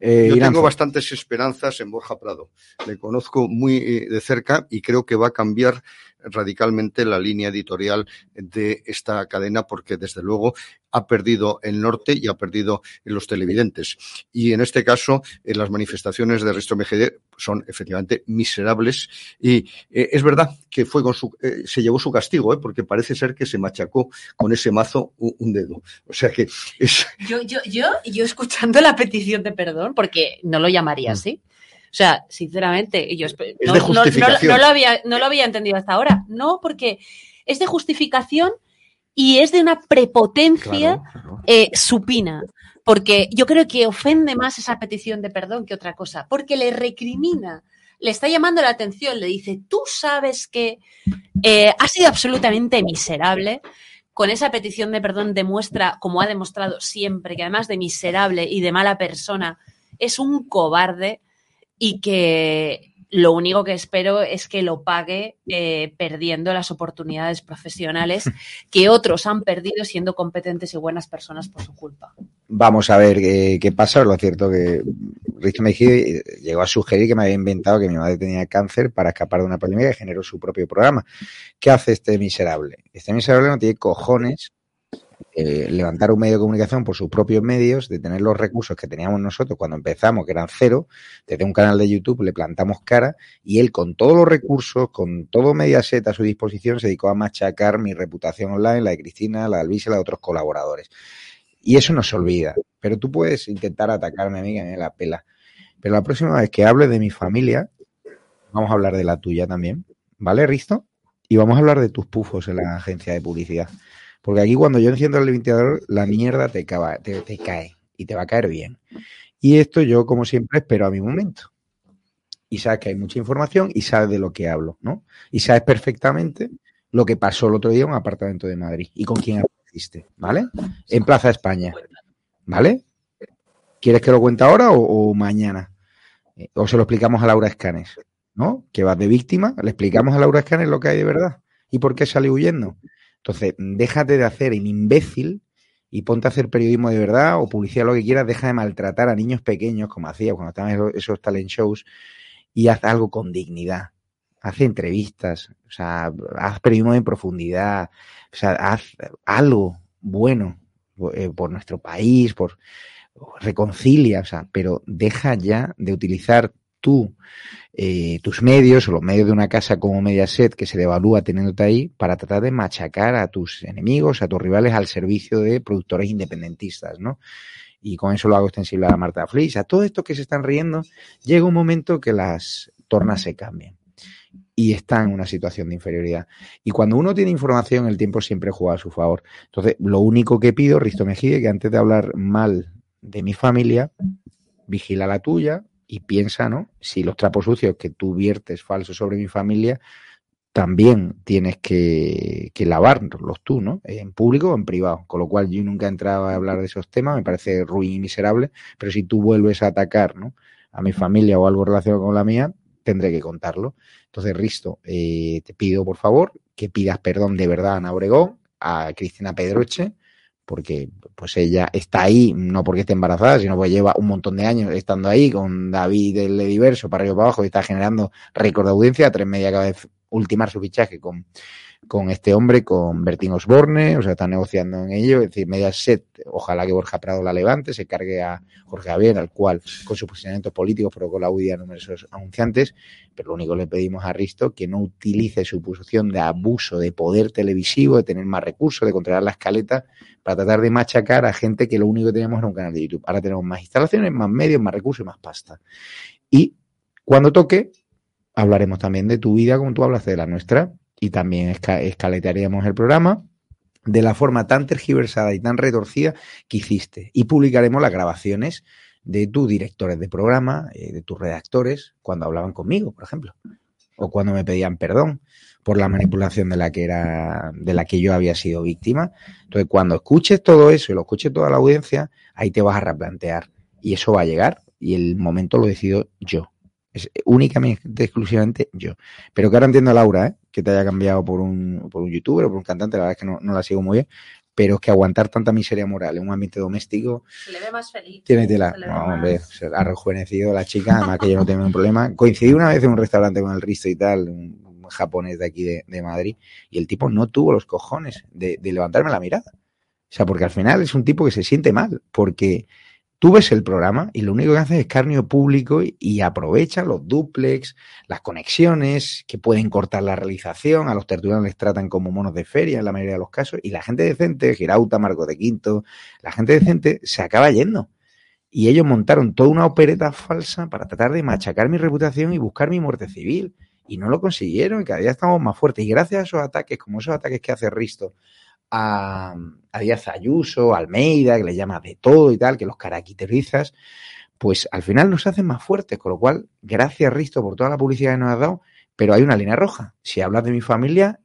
Eh, Yo tengo bastantes esperanzas en Borja Prado. Le conozco muy eh, de cerca y creo que va a cambiar radicalmente la línea editorial de esta cadena porque desde luego ha perdido el norte y ha perdido los televidentes. Y en este caso, eh, las manifestaciones de Risto MGD son efectivamente miserables y eh, es verdad que fue con su, eh, se llevó su castigo, ¿eh? porque parece ser que se machacó con ese mazo un, un dedo. O sea que es... Yo, yo, yo, yo escuchando la petición de perdón, porque no lo llamaría así. O sea, sinceramente, yo Es de no lo había, no lo había entendido hasta ahora. No, porque es de justificación y es de una prepotencia eh, supina. Porque yo creo que ofende más esa petición de perdón que otra cosa. Porque le recrimina, le está llamando la atención, le dice, tú sabes que eh, has sido absolutamente miserable. Con esa petición de perdón demuestra, como ha demostrado siempre, que además de miserable y de mala persona, es un cobarde y que lo único que espero es que lo pague eh, perdiendo las oportunidades profesionales que otros han perdido siendo competentes y buenas personas por su culpa. Vamos a ver qué, qué pasa. Lo cierto que Risto Mejía llegó a sugerir que me había inventado que mi madre tenía cáncer para escapar de una polémica y generó su propio programa. ¿Qué hace este miserable? Este miserable no tiene cojones eh, levantar un medio de comunicación por sus propios medios, de tener los recursos que teníamos nosotros cuando empezamos, que eran cero, desde un canal de YouTube le plantamos cara y él con todos los recursos, con todo Mediaset a su disposición, se dedicó a machacar mi reputación online, la de Cristina, la de Alvis y la de otros colaboradores. Y eso no se olvida. Pero tú puedes intentar atacarme a mí, que la pela. Pero la próxima vez que hable de mi familia, vamos a hablar de la tuya también. ¿Vale, Risto? Y vamos a hablar de tus pufos en la agencia de publicidad. Porque aquí cuando yo enciendo el ventilador, la mierda te, cava- te, cae y te va a caer bien. Y esto yo, como siempre, espero a mi momento. Y sabes que hay mucha información y sabes de lo que hablo, ¿no? Y sabes perfectamente lo que pasó el otro día en un apartamento de Madrid y con quién apareciste, ¿vale? En Plaza España, ¿vale? ¿Quieres que lo cuente ahora o, mañana? Eh, O se lo explicamos a Laura Escanes, ¿no? Que vas de víctima, le explicamos a Laura Escanes lo que hay de verdad y por qué sale huyendo. Entonces, déjate de hacer el imbécil y ponte a hacer periodismo de verdad o publicidad, lo que quieras, deja de maltratar a niños pequeños como hacía cuando estaban esos, esos talent shows y haz algo con dignidad. Haz entrevistas, o sea, haz periodismo en profundidad, o sea, haz algo bueno eh, por nuestro país, por reconcilia, o sea, pero deja ya de utilizar tú, eh, tus medios o los medios de una casa como Mediaset que se devalúa teniéndote ahí para tratar de machacar a tus enemigos, a tus rivales al servicio de productores independentistas, ¿no? Y con eso lo hago extensible a Marta Flis, a todo esto que se están riendo, llega un momento que las tornas se cambian y está en una situación de inferioridad. Y cuando uno tiene información, el tiempo siempre juega a su favor. Entonces, lo único que pido, Risto Mejide, que antes de hablar mal de mi familia, vigila la tuya y piensa, ¿no? Si los trapos sucios que tú viertes falsos sobre mi familia, también tienes que, lavarlos tú, ¿no? En público o en privado. Con lo cual yo nunca he entrado a hablar de esos temas, me parece ruin y miserable, pero si tú vuelves a atacar, ¿no? A mi familia o algo relacionado con la mía, tendré que contarlo. Entonces, Risto, eh, te pido por favor que pidas perdón de verdad a Ana Obregón, a Cristina Pedroche, porque pues ella está ahí, no porque esté embarazada, sino porque lleva un montón de años estando ahí con David el Diverso para arriba para abajo y está generando récord de audiencia, tres media cada vez ultimar su fichaje con, con este hombre, con Bertín Osborne, o sea, está negociando en ello, es decir, Mediaset, ojalá que Borja Prado la levante, se cargue a Jorge Javier, al cual, con sus posicionamientos políticos, provocó la huida de numerosos anunciantes, pero lo único que le pedimos a Risto que no utilice su posición de abuso de poder televisivo, de tener más recursos, de controlar la escaleta, para tratar de machacar a gente que lo único que teníamos era un canal de YouTube. Ahora tenemos más instalaciones, más medios, más recursos y más pasta. Y cuando toque, hablaremos también de tu vida como tú hablaste de la nuestra y también esca el programa de la forma tan tergiversada y tan retorcida que hiciste. Y publicaremos las grabaciones de tus directores de programa, eh, de tus redactores, cuando hablaban conmigo, por ejemplo, o cuando me pedían perdón por la manipulación de la que era, de la que yo había sido víctima. Entonces, cuando escuches todo eso y lo escuche toda la audiencia, ahí te vas a replantear. Y eso va a llegar, y el momento lo decido yo. Es únicamente, exclusivamente yo. Pero que ahora entiendo a Laura, ¿eh? que te haya cambiado por un, por un youtuber o por un cantante, la verdad es que no, no la sigo muy bien, pero es que aguantar tanta miseria moral en un ambiente doméstico. Se le ve más feliz. Tiene tela. No, hombre, se ha rejuvenecido la chica, además que yo no tengo ningún problema. Coincidí una vez en un restaurante con el Risto y tal, un, un japonés de aquí de, de, Madrid, y el tipo no tuvo los cojones de, de levantarme la mirada. O sea, porque al final es un tipo que se siente mal, porque Tú ves el programa y lo único que hace es escarnio público y, y aprovecha los duplex, las conexiones, que pueden cortar la realización, a los tertulianos les tratan como monos de feria en la mayoría de los casos, y la gente decente, Girauta, Marco de Quinto, la gente decente se acaba yendo. Y ellos montaron toda una opereta falsa para tratar de machacar mi reputación y buscar mi muerte civil. Y no lo consiguieron, y cada día estamos más fuertes. Y gracias a esos ataques, como esos ataques que hace Risto, a, a Díaz Ayuso, Almeida, que le llama de todo y tal, que los caracterizas, pues al final nos hacen más fuertes, con lo cual, gracias Risto por toda la publicidad que nos has dado, pero hay una línea roja. Si hablas de mi familia,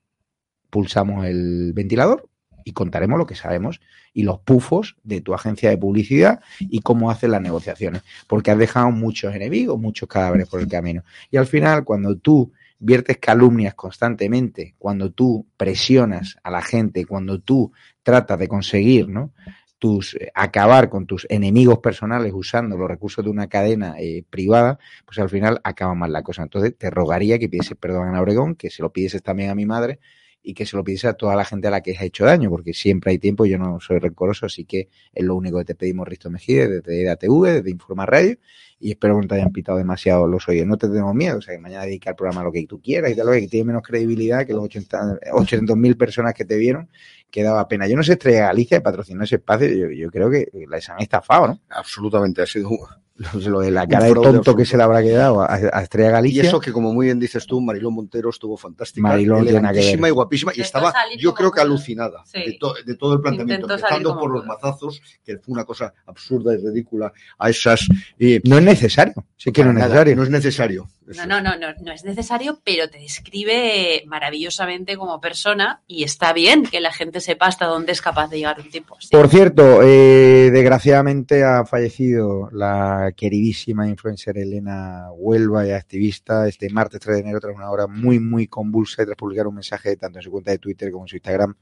pulsamos el ventilador y contaremos lo que sabemos y los pufos de tu agencia de publicidad y cómo hacen las negociaciones, porque has dejado muchos enemigos, muchos cadáveres por el camino. Y al final, cuando tú viertes calumnias constantemente, cuando tú presionas a la gente, cuando tú tratas de conseguir, ¿no? tus acabar con tus enemigos personales usando los recursos de una cadena eh, privada, pues al final acaba mal la cosa. Entonces te rogaría que pidieses perdón a Obregón, que se lo pidieses también a mi madre y que se lo pidiese a toda la gente a la que has hecho daño, porque siempre hay tiempo, yo no soy rencoroso, así que es lo único que te pedimos, Risto Mejide, desde EDATV, desde Informa Radio, y espero que no te hayan pitado demasiado los oídos. No te tenemos miedo, o sea, que mañana dedica el programa a lo que tú quieras y tal, que tiene menos credibilidad que los 800.000 personas que te vieron, que daba pena. Yo no sé, Estrella Galicia patrocinó ese espacio, yo, yo creo que les han estafado, ¿no? Absolutamente, ha sido lo de la cara de tonto que se le habrá quedado a, a, Estrella Galicia. Y eso que, como muy bien dices tú, Mariló Montero estuvo fantástica, Mariló elegantísima y guapísima, y estaba, yo creo que alucinada sí. de, to, de, todo el planteamiento, Intento empezando por los mazazos, que fue una cosa absurda y ridícula, a esas... Eh, no es necesario, sí que no es necesario. No es necesario. No, no, no, no, no es necesario, pero te describe maravillosamente como persona y está bien que la gente sepa hasta dónde es capaz de llegar un tipo. Sí. Por cierto, eh, desgraciadamente ha fallecido la queridísima influencer Elena Huelva y activista este martes 3 de enero tras una hora muy, muy convulsa y tras publicar un mensaje tanto en su cuenta de Twitter como en su Instagram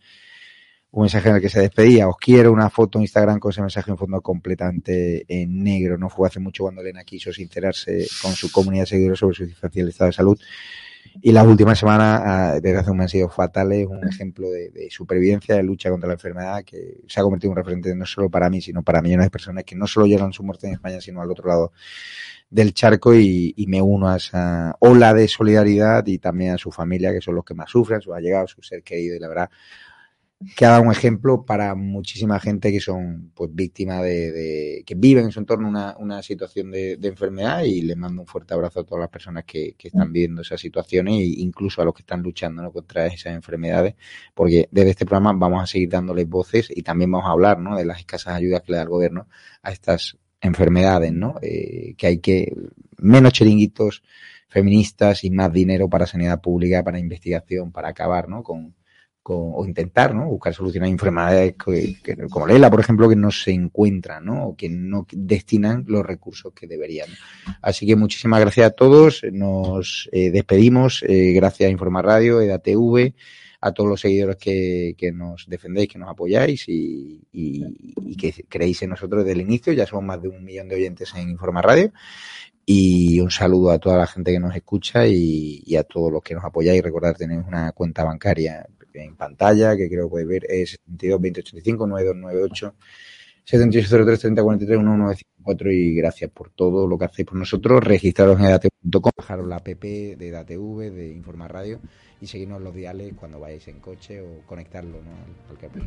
un mensaje en el que se despedía. Os quiero una foto en Instagram con ese mensaje en fondo completamente en negro. No fue hace mucho cuando Elena quiso sincerarse con su comunidad de seguidores sobre su circunstancia estado de salud. Y las últimas semanas, ah, desde hace un mes, han sido fatales, un ejemplo de, supervivencia, de lucha contra la enfermedad, que se ha convertido en un referente no solo para mí, sino para millones de personas que no solo llegan su muerte en España, sino al otro lado del charco. Y, y, me uno a esa ola de solidaridad y también a su familia, que son los que más sufren, sus allegados, su ser querido, y la verdad que ha dado un ejemplo para muchísima gente que son pues víctimas de, de, que viven en su entorno una, una situación de, de, enfermedad y les mando un fuerte abrazo a todas las personas que, que están viviendo esas situaciones e incluso a los que están luchando ¿no? contra esas enfermedades porque desde este programa vamos a seguir dándoles voces y también vamos a hablar ¿no? de las escasas ayudas que le da el gobierno a estas enfermedades, ¿no? Eh, que hay que menos chiringuitos feministas y más dinero para sanidad pública, para investigación, para acabar, ¿no? Con, con, o intentar ¿no? buscar soluciones a enfermedades que, como Lela, por ejemplo, que no se encuentran ¿no? o que no destinan los recursos que deberían. Así que muchísimas gracias a todos. Nos eh, despedimos. Eh, gracias a Informa Radio, EDATV, a todos los seguidores que, que nos defendéis, que nos apoyáis y, y, que creéis en nosotros desde el inicio. Ya somos más de un millón de oyentes en Informa Radio. Y un saludo a toda la gente que nos escucha y, a todos los que nos apoyáis. Recordad, tenéis una cuenta bancaria en pantalla, que creo que podéis ver, es 72 2085 9298 7803 3043 1954 y gracias por todo lo que hacéis por nosotros. Registraros en edatv.com, bajaros la app de EDATV, de Informa Radio y seguirnos los diales cuando vayáis en coche o conectarlo. ¿no?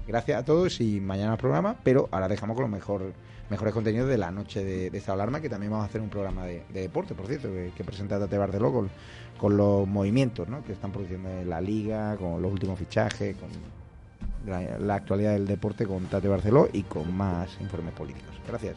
Gracias a todos y mañana el programa, pero ahora dejamos con los mejor, mejores contenidos de la noche de, esta alarma, que también vamos a hacer un programa de, de deporte, por cierto, que, que presenta Tate Barceló con, con los movimientos ¿no? que están produciendo en la liga, con los últimos fichajes, con la, actualidad del deporte con Tate Barceló y con más informes políticos. Gracias.